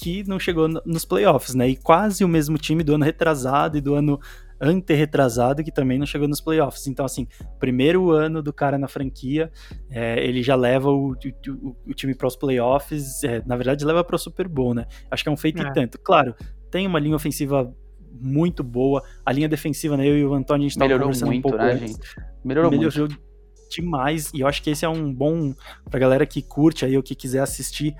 Speaker 2: que não chegou no- nos playoffs, né, e quase o mesmo time do ano retrasado e do ano anterretrasado, que também não chegou nos playoffs. Então, assim, primeiro ano do cara na franquia, é, ele já leva o, o- o time para os playoffs, é, na verdade leva para o Super Bowl, né, acho que é um feito
Speaker 1: É.
Speaker 2: e tanto. Claro, tem uma linha ofensiva muito boa. A linha defensiva, né? Eu e o Antônio, a gente tava
Speaker 3: Melhorou
Speaker 2: conversando
Speaker 3: muito,
Speaker 2: um pouco
Speaker 3: né,
Speaker 2: antes.
Speaker 3: gente? Melhorou,
Speaker 2: Melhorou,
Speaker 3: muito.
Speaker 2: Demais. E eu acho que esse é um bom pra galera que curte aí ou que quiser assistir.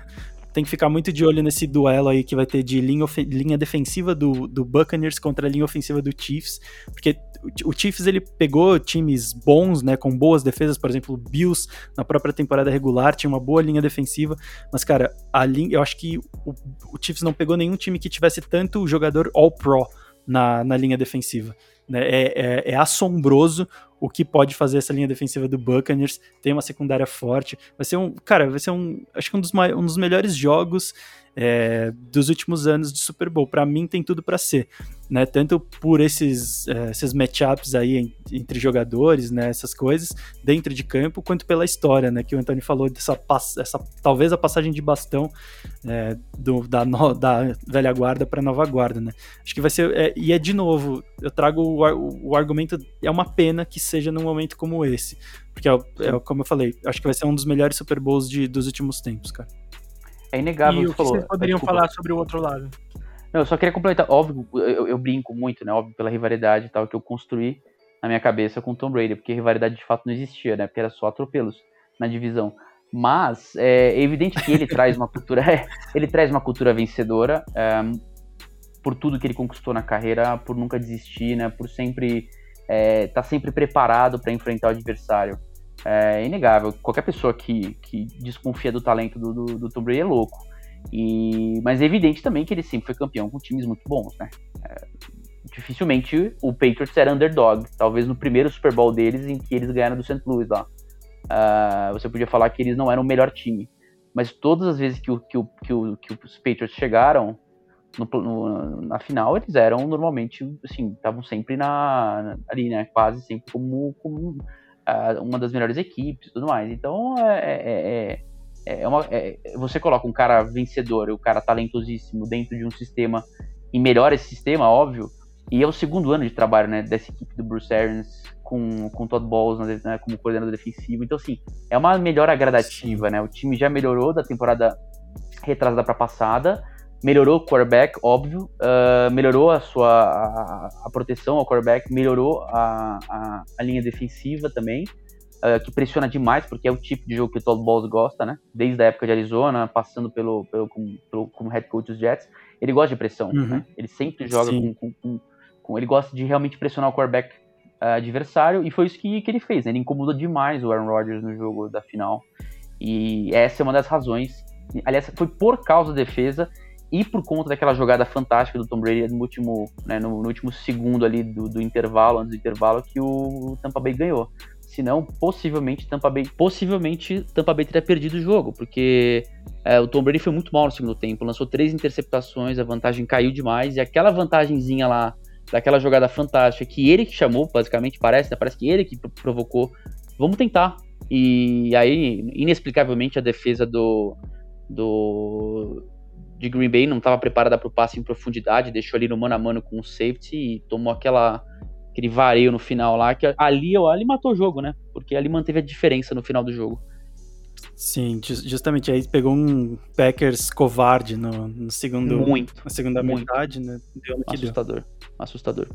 Speaker 2: Tem que ficar muito de olho nesse duelo aí que vai ter de linha, linha defensiva do, do Buccaneers contra a linha ofensiva do Chiefs, porque o Chiefs ele pegou times bons, né, com boas defesas, por exemplo, o Bills na própria temporada regular tinha uma boa linha defensiva, mas cara, a linha, eu acho que o, o Chiefs não pegou nenhum time que tivesse tanto jogador All Pro na, na linha defensiva. Né? É, é, é, assombroso o que pode fazer essa linha defensiva do Buccaneers. Tem uma secundária forte. Vai ser um. Cara, vai ser um. Acho que um dos, um dos melhores jogos é, dos últimos anos de Super Bowl. Para mim tem tudo para ser, né? Tanto por esses, é, esses matchups aí entre jogadores, né? Essas coisas dentro de campo, quanto pela história, né? Que o Antônio falou dessa essa talvez a passagem de bastão é, do, da, no, da velha guarda para nova guarda, né? Acho que vai ser é, e é de novo eu trago o, o, argumento é uma pena que seja num momento como esse, porque é, é como eu falei, acho que vai ser um dos melhores Super Bowls de, dos últimos tempos, cara.
Speaker 3: É inegável.
Speaker 1: E o que falou. vocês poderiam Desculpa. falar sobre o outro lado?
Speaker 3: Não, eu só queria complementar. Óbvio, eu, eu, brinco muito, né? Óbvio, pela rivalidade e tal que eu construí na minha cabeça com o Tom Brady, porque rivalidade de fato não existia, né? Porque era só atropelos na divisão. Mas é evidente que ele traz uma cultura, é, ele traz uma cultura vencedora é, por tudo que ele conquistou na carreira, por nunca desistir, né? Por sempre é, tá sempre preparado para enfrentar o adversário é inegável. Qualquer pessoa que, que desconfia do talento do, do, do Tom Brady é louco. E, mas é evidente também que ele sempre foi campeão com times muito bons, né? É, dificilmente o Patriots era underdog. Talvez no primeiro Super Bowl deles, em que eles ganharam do St. Louis lá. Uh, você podia falar que eles não eram o melhor time. Mas todas as vezes que, o, que, o, que, o, que os Patriots chegaram no, no, na final, eles eram normalmente, assim, estavam sempre na, ali, né? Quase sempre como, como uma das melhores equipes e tudo mais. Então, é, é, é, é uma, é, você coloca um cara vencedor, um cara talentosíssimo dentro de um sistema e melhora esse sistema, óbvio. E é o segundo ano de trabalho né, dessa equipe do Bruce Arians com, com Todd Bowles né, como coordenador defensivo. Então, assim, é uma melhora gradativa, né? O time já melhorou da temporada retrasada para passada melhorou o quarterback, óbvio, uh, melhorou a sua a, a, proteção ao quarterback, melhorou a, a, a linha defensiva também, uh, que pressiona demais, porque é o tipo de jogo que o Todd Bowles gosta, né? Desde a época de Arizona, passando pelo, pelo, como, pelo como head coach dos Jets, ele gosta de pressão, uhum. né? Ele sempre joga com, com, com, com, Ele gosta de realmente pressionar o quarterback uh, adversário, e foi isso que, que ele fez, né? Ele incomodou demais o Aaron Rodgers no jogo da final, e essa é uma das razões, aliás, foi por causa da defesa e por conta daquela jogada fantástica do Tom Brady no último, né, no, no, último segundo ali do, do, intervalo, antes do intervalo, que o Tampa Bay ganhou. Senão, possivelmente Tampa Bay, possivelmente Tampa Bay teria perdido o jogo, porque é, o Tom Brady foi muito mal no segundo tempo, lançou três interceptações, a vantagem caiu demais, e aquela vantagemzinha lá, daquela jogada fantástica, que ele que chamou, basicamente, parece, né, parece que ele que provocou, vamos tentar. E aí, inexplicavelmente, a defesa do, do de Green Bay não estava preparada para o passe em profundidade, deixou ali no mano a mano com o safety e tomou aquela aquele vareio no final lá, que ali, ali matou o jogo, né? Porque ali manteve a diferença no final do jogo.
Speaker 2: Sim, justamente aí pegou um Packers covarde no, no segundo,
Speaker 3: muito,
Speaker 2: na segunda
Speaker 3: muito.
Speaker 2: metade, né?
Speaker 3: Deu assustador, assustador.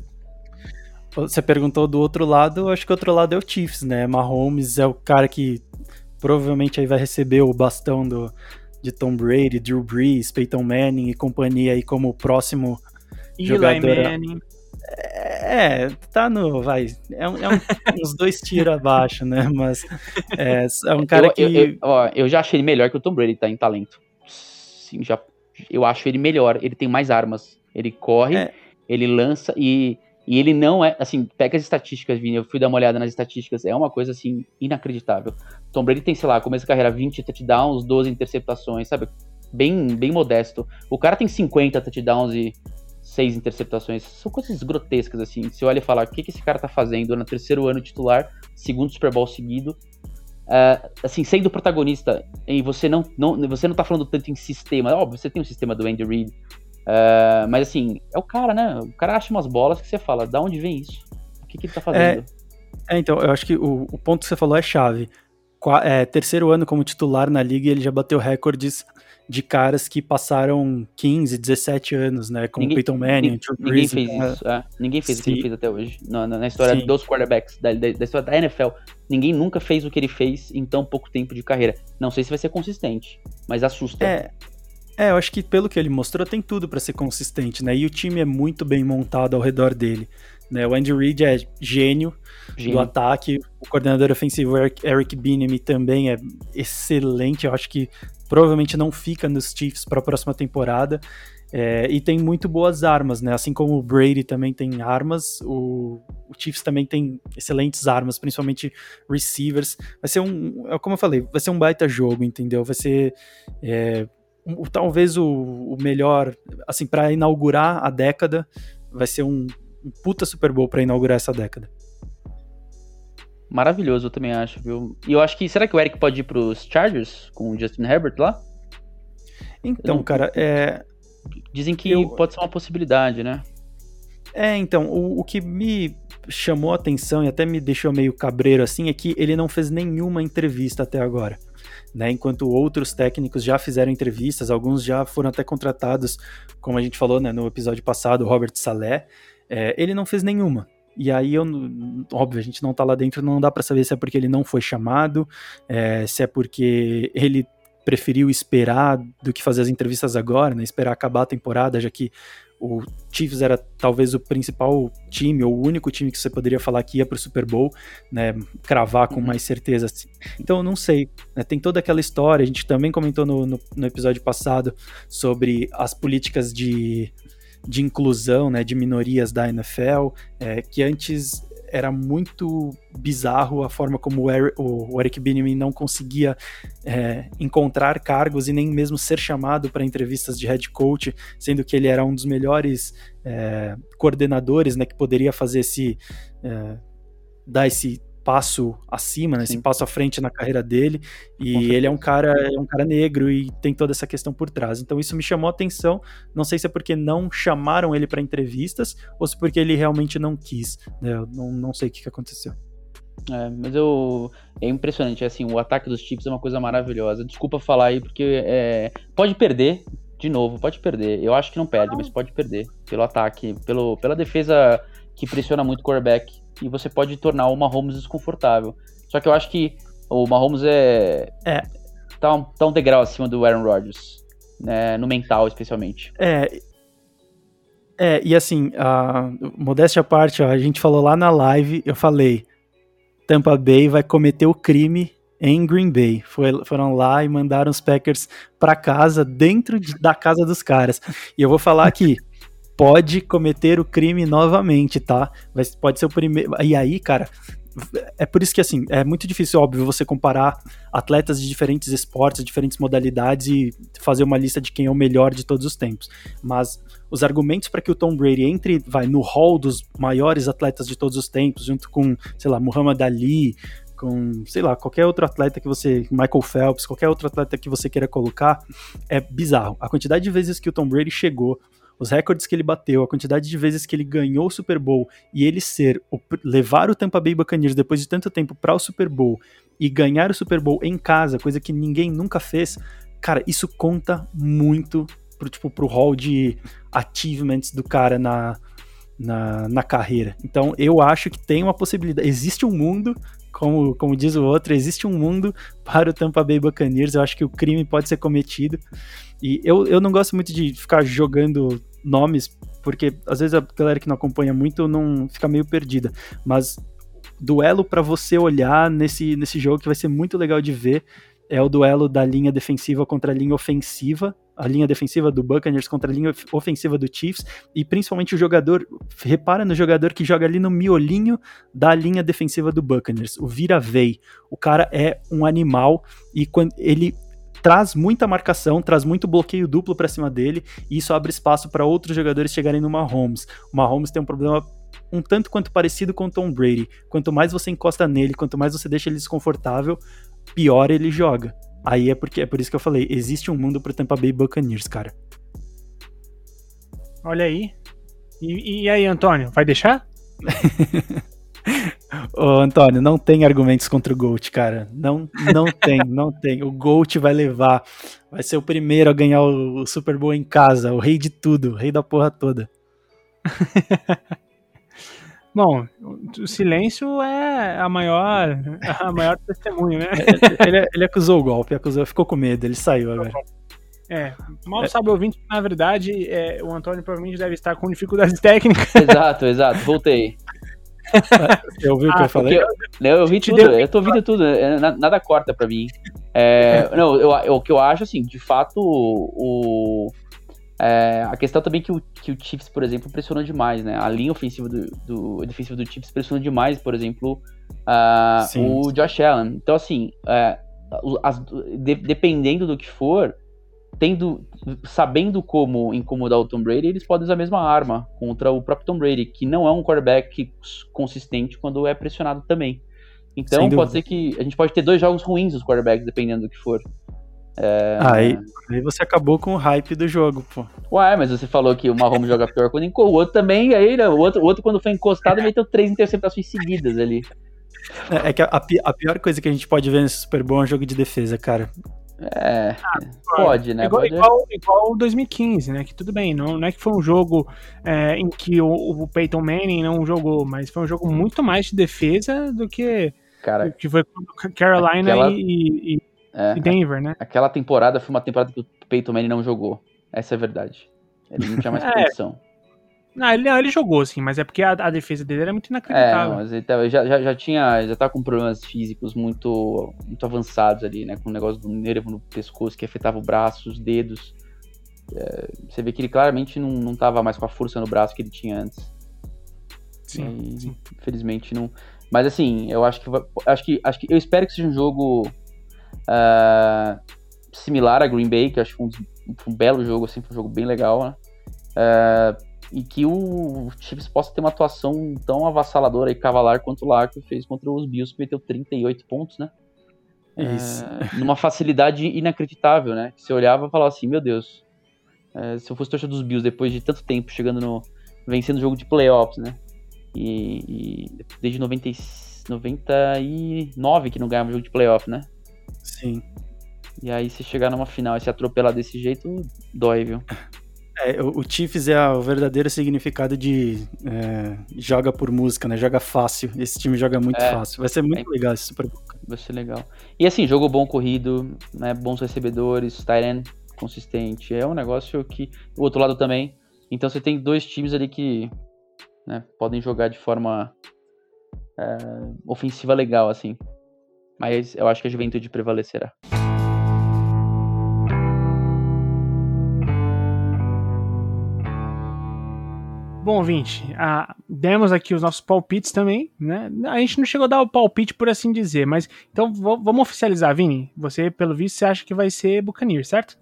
Speaker 2: Você perguntou do outro lado, acho que o outro lado é o Chiefs, né? Mahomes é o cara que provavelmente aí vai receber o bastão do, de Tom Brady, Drew Brees, Peyton Manning e companhia aí como o próximo
Speaker 1: Eli
Speaker 2: jogador.
Speaker 1: Manning.
Speaker 2: É, tá no. Vai. É, um, é um, uns dois tiros abaixo, né? Mas é, é um cara
Speaker 3: eu,
Speaker 2: que.
Speaker 3: Eu, eu, ó, eu já achei ele melhor que o Tom Brady, tá? Em talento. Sim, já. Eu acho ele melhor. Ele tem mais armas. Ele corre, é. ele lança e e ele não é, assim, pega as estatísticas, Vini, eu fui dar uma olhada nas estatísticas, é uma coisa, assim, inacreditável. Tom Brady tem, sei lá, começa a carreira 20 touchdowns, 12 interceptações, sabe? Bem, bem modesto. O cara tem 50 touchdowns e 6 interceptações. São coisas grotescas, assim. Você olha e fala, o que, que esse cara tá fazendo no terceiro ano titular, segundo Super Bowl seguido, uh, assim, sendo protagonista, e você não, não, você não tá falando tanto em sistema, óbvio, você tem um sistema do Andy Reid, Uh, mas assim, é o cara, né? O cara acha umas bolas que você fala, da onde vem isso? O que, que ele tá fazendo?
Speaker 2: É, é então, eu acho que o, o, ponto que você falou é chave. Qua, é, terceiro ano como titular na liga, ele já bateu recordes de caras que passaram 15, 17 anos, né? Como
Speaker 3: Ninguém-
Speaker 2: Peyton Manning,
Speaker 3: Ninguém,
Speaker 2: Drew
Speaker 3: ninguém
Speaker 2: Brees,
Speaker 3: fez
Speaker 2: então,
Speaker 3: isso. é. ninguém fez o que
Speaker 2: Sim.
Speaker 3: ele fez até hoje. Na, na- na história
Speaker 2: Sim.
Speaker 3: dos quarterbacks, da, da- da história da NFL. Ninguém nunca fez o que ele fez em tão pouco tempo de carreira. Não sei se vai ser consistente, mas assusta.
Speaker 2: É, é, eu acho que pelo que ele mostrou tem tudo pra ser consistente, né? E o time é muito bem montado ao redor dele. Né? O Andy Reid é gênio,
Speaker 3: Gênio.
Speaker 2: do ataque. O coordenador ofensivo Eric, Bieniemy também é excelente. Eu acho que provavelmente não fica nos Chiefs para a próxima temporada. É, e tem muito boas armas, né? Assim como o Brady também tem armas, o, o Chiefs também tem excelentes armas, principalmente receivers. Vai ser um, é como eu falei, vai ser um baita jogo, entendeu? Vai ser é, um- talvez o, o melhor, assim, para inaugurar a década, vai ser um, um puta Super Bowl para inaugurar essa década.
Speaker 3: Maravilhoso, eu também acho, viu? E eu acho que. Será que o Eric pode ir pros Chargers com o Justin Herbert lá?
Speaker 2: Então,
Speaker 3: não-
Speaker 2: cara, é,
Speaker 3: Dizem que
Speaker 2: Eu-
Speaker 3: pode ser uma possibilidade, né?
Speaker 2: é então, o, o que me chamou a atenção e até me deixou meio cabreiro assim é que ele não fez nenhuma entrevista até agora. Né, enquanto outros técnicos já fizeram entrevistas, alguns já foram até contratados, como a gente falou né, no episódio passado, o Robert Saleh, é, ele não fez nenhuma. E aí, eu, óbvio, a gente não tá lá dentro, não dá pra saber se é porque ele não foi chamado, é, se é porque ele preferiu esperar do que fazer as entrevistas agora, né, esperar acabar a temporada, já que o Chiefs era talvez o principal time, ou o único time que você poderia falar que ia pro Super Bowl, né, cravar com
Speaker 3: Uhum.
Speaker 2: mais certeza. Assim. Então, eu não sei, né, tem toda aquela história, a gente também comentou no, no, no episódio passado sobre as políticas de, de inclusão, né, de minorias da NFL, é, que antes era muito bizarro a forma como o Eric, Bieniemy não conseguia é, encontrar cargos e nem mesmo ser chamado para entrevistas de head coach, sendo que ele era um dos melhores é, coordenadores, né, que poderia fazer esse é, dar esse passo acima, né, esse passo à frente na carreira dele. E ele é um cara, é um cara negro e tem toda essa questão por trás. Então isso me chamou a atenção. Não sei se é porque não chamaram ele para entrevistas ou se porque ele realmente não quis. né, Eu não, não sei o que, que aconteceu.
Speaker 3: É, mas eu. É impressionante, assim, o ataque dos Chiefs é uma coisa maravilhosa. Desculpa falar aí, porque é, pode perder, de novo, pode perder. Eu acho que não perde, mas pode perder. Pelo ataque, pelo, pela defesa que pressiona muito o quarterback. E você pode tornar o Mahomes desconfortável. Só que eu acho que o Mahomes é.
Speaker 2: É.
Speaker 3: Tá um, tá um degrau acima do Aaron Rodgers. Né, no mental, especialmente.
Speaker 2: É. É, e assim, a, modéstia à parte, ó, a gente falou lá na live, eu falei, Tampa Bay vai cometer o crime em Green Bay. Foi- foram lá e mandaram os Packers pra casa, dentro de- da casa dos caras. E eu vou falar aqui, pode cometer o crime novamente, tá? Pode ser o primeiro. E aí, cara, é por isso que assim, é muito difícil, óbvio, você comparar atletas de diferentes esportes, diferentes modalidades e fazer uma lista de quem é o melhor de todos os tempos. Mas os argumentos para que o Tom Brady entre, vai no hall dos maiores atletas de todos os tempos, junto com, sei lá, Muhammad Ali, com, sei lá, qualquer outro atleta que você, Michael Phelps, qualquer outro atleta que você queira colocar, é bizarro. A quantidade de vezes que o Tom Brady chegou, os recordes que ele bateu, a quantidade de vezes que ele ganhou o Super Bowl e ele ser o, levar o Tampa Bay Buccaneers depois de tanto tempo para o Super Bowl e ganhar o Super Bowl em casa, coisa que ninguém nunca fez, cara, isso conta muito pro, tipo, pro hall de achievements do cara na, na, na carreira. Então eu acho que tem uma possibilidade, existe um mundo, como, como diz o outro, existe um mundo para o Tampa Bay Buccaneers, eu acho que o crime pode ser cometido. E eu, eu não gosto muito de ficar jogando nomes, porque às vezes a galera que não acompanha muito não fica meio perdida. Mas duelo para você olhar nesse, nesse jogo que vai ser muito legal de ver é o duelo da linha defensiva contra a linha ofensiva, a linha defensiva do Buccaneers contra a linha of- ofensiva do Chiefs, e principalmente o jogador, repara no jogador que joga ali no miolinho da linha defensiva do Buccaneers, o Vira Vey. O cara é um animal e quando ele traz muita marcação, traz muito bloqueio duplo pra cima dele, e isso abre espaço para outros jogadores chegarem no Mahomes. O Mahomes tem um problema um tanto quanto parecido com o Tom Brady. Quanto mais você encosta nele, quanto mais você deixa ele desconfortável, pior ele joga. Aí é porque é por isso que eu falei, existe um mundo pro Tampa Bay Buccaneers, cara.
Speaker 1: Olha aí. E, e aí, Antônio, vai deixar?
Speaker 2: Ô, Antônio, não tem argumentos contra o Gold, cara. Não, não tem, não tem. O Gold vai levar. Vai ser o primeiro a ganhar o Super Bowl em casa, o rei de tudo, o rei da porra toda.
Speaker 1: Bom, o silêncio é a maior, a maior testemunho, né?
Speaker 2: Ele, ele, acusou o golpe, acusou, ficou com medo, ele saiu agora.
Speaker 1: É, mal sabe o ouvinte que, na verdade, é, o Antônio provavelmente deve estar com dificuldades técnicas.
Speaker 3: Exato, exato, voltei.
Speaker 2: Você ouviu o que eu ah, falei?
Speaker 3: Eu, eu ouvi tudo, eu tô ouvindo tudo, é, nada corta pra mim. É, não, eu, eu, o que eu acho, assim, de fato, o, é, a questão também é que o, que o Chiefs, por exemplo, pressionou demais, né? A linha ofensiva do, do defensiva do Chiefs pressionou demais, por exemplo, uh, o Josh Allen. Então, assim, é, as, de, dependendo do que for, tendo, sabendo como incomodar o Tom Brady, eles podem usar a mesma arma contra o próprio Tom Brady, que não é um quarterback consistente quando é pressionado também. Então pode ser que a gente pode ter dois jogos ruins dos quarterbacks, dependendo do que for.
Speaker 2: É... Aí, aí você acabou com o hype do jogo, pô.
Speaker 3: Ué, mas você falou que o Mahomes joga pior quando encostou. O outro também, aí né, o outro, o outro quando foi encostado, meteu três interceptações seguidas ali.
Speaker 2: É, é que a, a, pior coisa que a gente pode ver nesse Super Bowl é um jogo de defesa, cara.
Speaker 3: É, ah, pode, né?
Speaker 1: Igual,
Speaker 3: pode...
Speaker 1: igual, igual 2015, né? Que tudo bem, não, não é que foi um jogo é, em que o, o, Peyton Manning não jogou, mas foi um jogo muito mais de defesa do que,
Speaker 3: Cara,
Speaker 1: que foi Carolina aquela... e, e, é, e, Denver, né?
Speaker 3: Aquela temporada foi uma temporada que o Peyton Manning não jogou. Essa é a verdade. Ele não tinha mais é, condição.
Speaker 1: Não, ele, não, ele jogou sim, mas é porque a, a defesa dele era muito inacreditável.
Speaker 3: É, mas ele tava, já, já, já tinha, já tá com problemas físicos muito, muito avançados ali, né? Com o negócio do nervo no pescoço que afetava o braço, os dedos. É, você vê que ele claramente não, não tava mais com a força no braço que ele tinha antes.
Speaker 1: Sim,
Speaker 3: e,
Speaker 1: sim.
Speaker 3: Infelizmente não. Mas assim, eu acho que, acho que acho que eu espero que seja um jogo uh, similar a Green Bay, que eu acho que foi um, um, belo jogo, assim, foi um jogo bem legal, né? Uh, e que o Chiefs possa ter uma atuação tão avassaladora e cavalar quanto o Larco fez contra os Bills, que meteu 38 pontos, né?
Speaker 2: Isso.
Speaker 3: É, numa facilidade inacreditável, né? Você olhava e falava assim, meu Deus, é, se eu fosse torcedor dos Bills depois de tanto tempo chegando no. vencendo o jogo de playoffs, né? E, e desde 90, 99 que não ganhava jogo de playoff, né?
Speaker 2: Sim.
Speaker 3: E aí se chegar numa final e se atropelar desse jeito, dói, viu?
Speaker 2: É, o Chiefs é o verdadeiro significado de é, joga por música, né? Joga fácil. Esse time joga muito é, fácil. Vai ser muito é, legal esse Super Bowl.
Speaker 3: Vai ser legal. E assim, jogo bom corrido, né? Bons recebedores, Tyren consistente. É um negócio que. O outro lado também. Então você tem dois times ali que né, podem jogar de forma é, ofensiva legal, assim. Mas eu acho que a juventude prevalecerá.
Speaker 1: Bom, ouvinte, ah, demos aqui os nossos palpites também, né? A gente não chegou a dar o palpite, por assim dizer, mas então vamos oficializar, Vini. Você, pelo visto, você acha que vai ser Buccaneers, certo?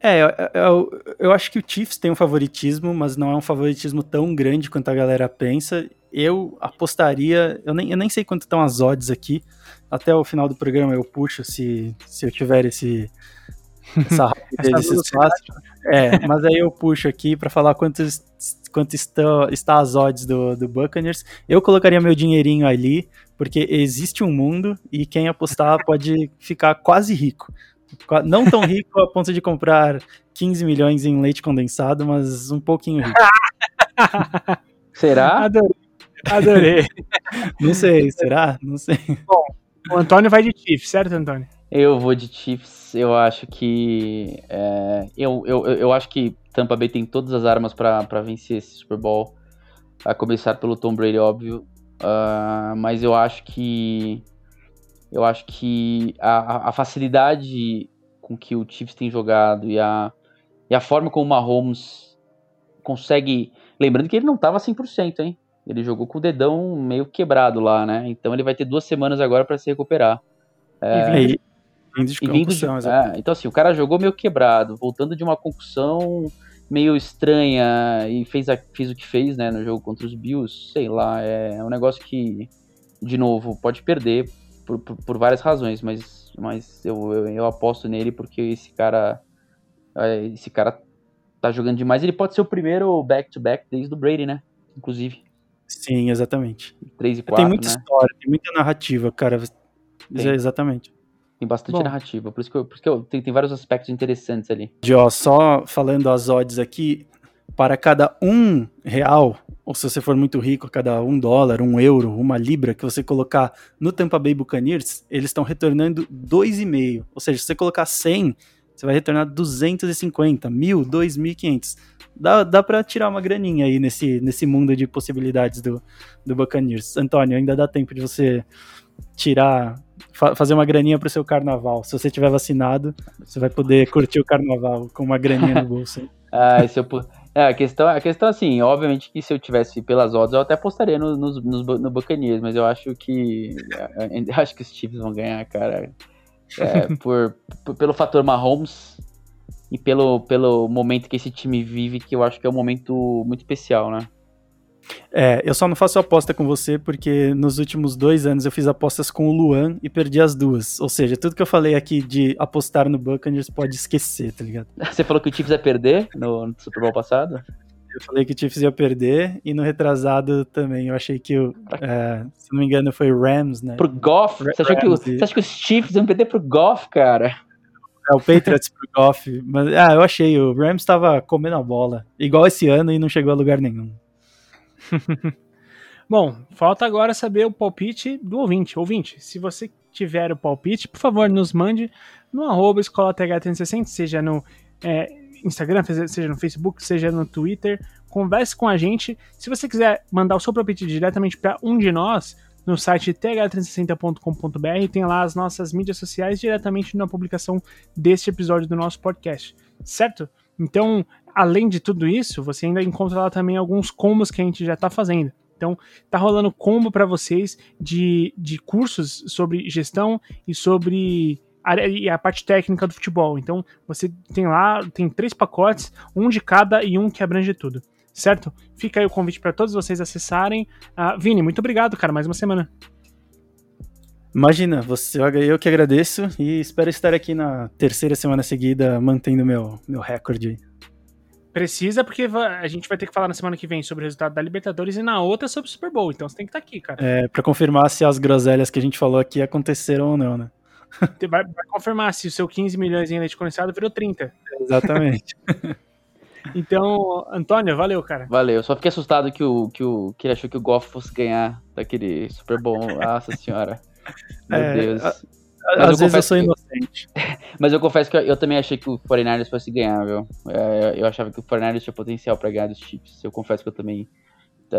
Speaker 2: É, eu, eu, eu, acho que o Chiefs tem um favoritismo, mas não é um favoritismo tão grande quanto a galera pensa. Eu apostaria, eu nem, eu nem sei quanto estão as odds aqui. Até o final do programa eu puxo se, se eu tiver esse, essa rapidez, esse espaço. É, mas aí eu puxo aqui para falar quantos quanto está, está as odds do, do Buccaneers. Eu colocaria meu dinheirinho ali, porque existe um mundo e quem apostar pode ficar quase rico. Não tão rico a ponto de comprar 15 milhões em leite condensado, mas um pouquinho rico.
Speaker 3: Será?
Speaker 1: Adorei. Adorei.
Speaker 2: Não sei, será? Não sei.
Speaker 1: Bom, o Antônio vai de Chiefs, certo, Antônio?
Speaker 3: Eu vou de Chiefs. Eu acho que. É, eu, eu, eu acho que Tampa Bay tem todas as armas para vencer esse Super Bowl. A começar pelo Tom Brady, óbvio. Uh, mas eu acho que. Eu acho que a, a, facilidade com que o Chiefs tem jogado e a, e a forma como o Mahomes consegue. Lembrando que ele não estava 100%, hein? Ele jogou com o dedão meio quebrado lá, né? Então ele vai ter duas semanas agora para se recuperar.
Speaker 2: É, e, Vindo de concussão,
Speaker 3: de, é, Então, assim, o cara jogou meio quebrado, voltando de uma concussão meio estranha e fez, a, fez o que fez, né, no jogo contra os Bills, sei lá, é um negócio que, de novo, pode perder por, por, por várias razões, mas, mas eu, eu, eu, aposto nele porque esse cara, é, esse cara tá jogando demais. Ele pode ser o primeiro back-to-back -back desde o Brady, né, inclusive.
Speaker 2: Sim, exatamente.
Speaker 3: 3 e 4,
Speaker 2: tem muita
Speaker 3: né?
Speaker 2: história, tem muita narrativa, cara.
Speaker 3: Tem.
Speaker 2: Exatamente.
Speaker 3: Tem bastante
Speaker 1: Bom.
Speaker 3: narrativa. Por isso que, eu, por isso que eu, tem, tem vários aspectos interessantes ali.
Speaker 2: De, ó, só falando as odds aqui, para cada um real, ou se você for muito rico, cada um dólar, um euro, uma libra que você colocar no Tampa Bay Buccaneers, eles estão retornando 2,5. Ou seja, se você colocar 100, você vai retornar 250, 1.000, 2.500. Dá, dá para tirar uma graninha aí nesse, nesse mundo de possibilidades do, do Buccaneers. Antônio, ainda dá tempo de você tirar, fa- fazer uma graninha pro seu carnaval. Se você tiver vacinado, você vai poder curtir o carnaval com uma graninha no bolso.
Speaker 3: Ah, se eu, é, a questão, a questão assim, obviamente que se eu tivesse pelas odds, eu até apostaria no, nos, Bu- no Buccaneers, mas eu acho que é, eu acho que os Chiefs vão ganhar, cara. É, por, por- pelo fator Mahomes e pelo, pelo momento que esse time vive, que eu acho que é um momento muito especial, né?
Speaker 2: É, eu só não faço aposta com você porque nos últimos dois anos eu fiz apostas com o Luan e perdi as duas. Ou seja, tudo que eu falei aqui de apostar no Buccaneers pode esquecer, tá ligado?
Speaker 3: Você falou que o Chiefs ia perder no, no Super Bowl passado?
Speaker 2: Eu falei que o Chiefs ia perder e no retrasado também. Eu achei que, o, é, se não me engano, foi o Rams, né?
Speaker 3: Pro Goff? Você, achou que, o- você acha que os Chiefs iam perder pro Goff, cara?
Speaker 2: É, o Patriots pro Goff. Mas, ah, eu achei. O Rams tava comendo a bola. Igual esse ano e não chegou a lugar nenhum.
Speaker 1: Bom, falta agora saber o palpite do ouvinte. Ouvinte, se você tiver o palpite, por favor, nos mande no arroba escola TH360, seja no é, Instagram, seja no Facebook, seja no Twitter. Converse com a gente. Se você quiser mandar o seu palpite diretamente para um de nós, no site th360.com.br, tem lá as nossas mídias sociais diretamente na publicação deste episódio do nosso podcast, certo? Então, além de tudo isso, você ainda encontra lá também alguns combos que a gente já está fazendo. Então, tá rolando combo para vocês de, de cursos sobre gestão e sobre a, e a parte técnica do futebol. Então, você tem lá, tem três pacotes, um de cada e um que abrange tudo. Certo? Fica aí o convite para todos vocês acessarem. Ah, Vini, muito obrigado, cara, mais uma semana.
Speaker 2: Imagina, você, eu que agradeço e espero estar aqui na terceira semana seguida mantendo meu, meu recorde.
Speaker 1: Precisa, porque a gente vai ter que falar na semana que vem sobre o resultado da Libertadores e na outra sobre o Super Bowl. Então você tem que estar aqui, cara.
Speaker 2: É, pra confirmar se as groselhas que a gente falou aqui aconteceram ou não, né?
Speaker 1: Vai, vai confirmar se o seu 15 milhões em leite condensado virou 30.
Speaker 2: Exatamente.
Speaker 1: Então, Antônio, valeu, cara.
Speaker 3: Valeu, eu só fiquei assustado que, o, que, o, que ele achou que o Goff fosse ganhar daquele Super Bowl. Nossa senhora. Meu
Speaker 2: É,
Speaker 3: Deus.
Speaker 2: a-
Speaker 3: Mas
Speaker 2: Às
Speaker 3: eu
Speaker 2: vezes eu sou
Speaker 3: que-
Speaker 2: inocente.
Speaker 3: Mas eu confesso que eu, eu também achei que o 49ers fosse ganhar, viu? É, eu achava que o 49ers tinha potencial pra ganhar dos Chiefs. Eu confesso que eu também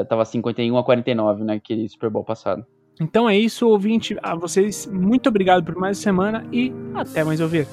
Speaker 3: tava 51 a 49 naquele Super Bowl passado.
Speaker 1: Então é isso, ouvinte. A vocês, muito obrigado por mais uma semana e até mais ouvir.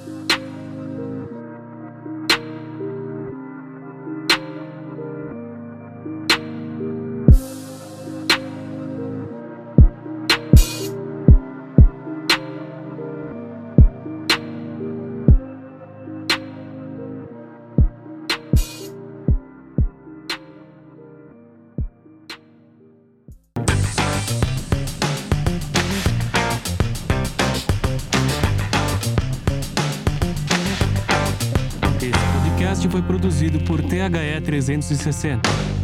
Speaker 4: 360.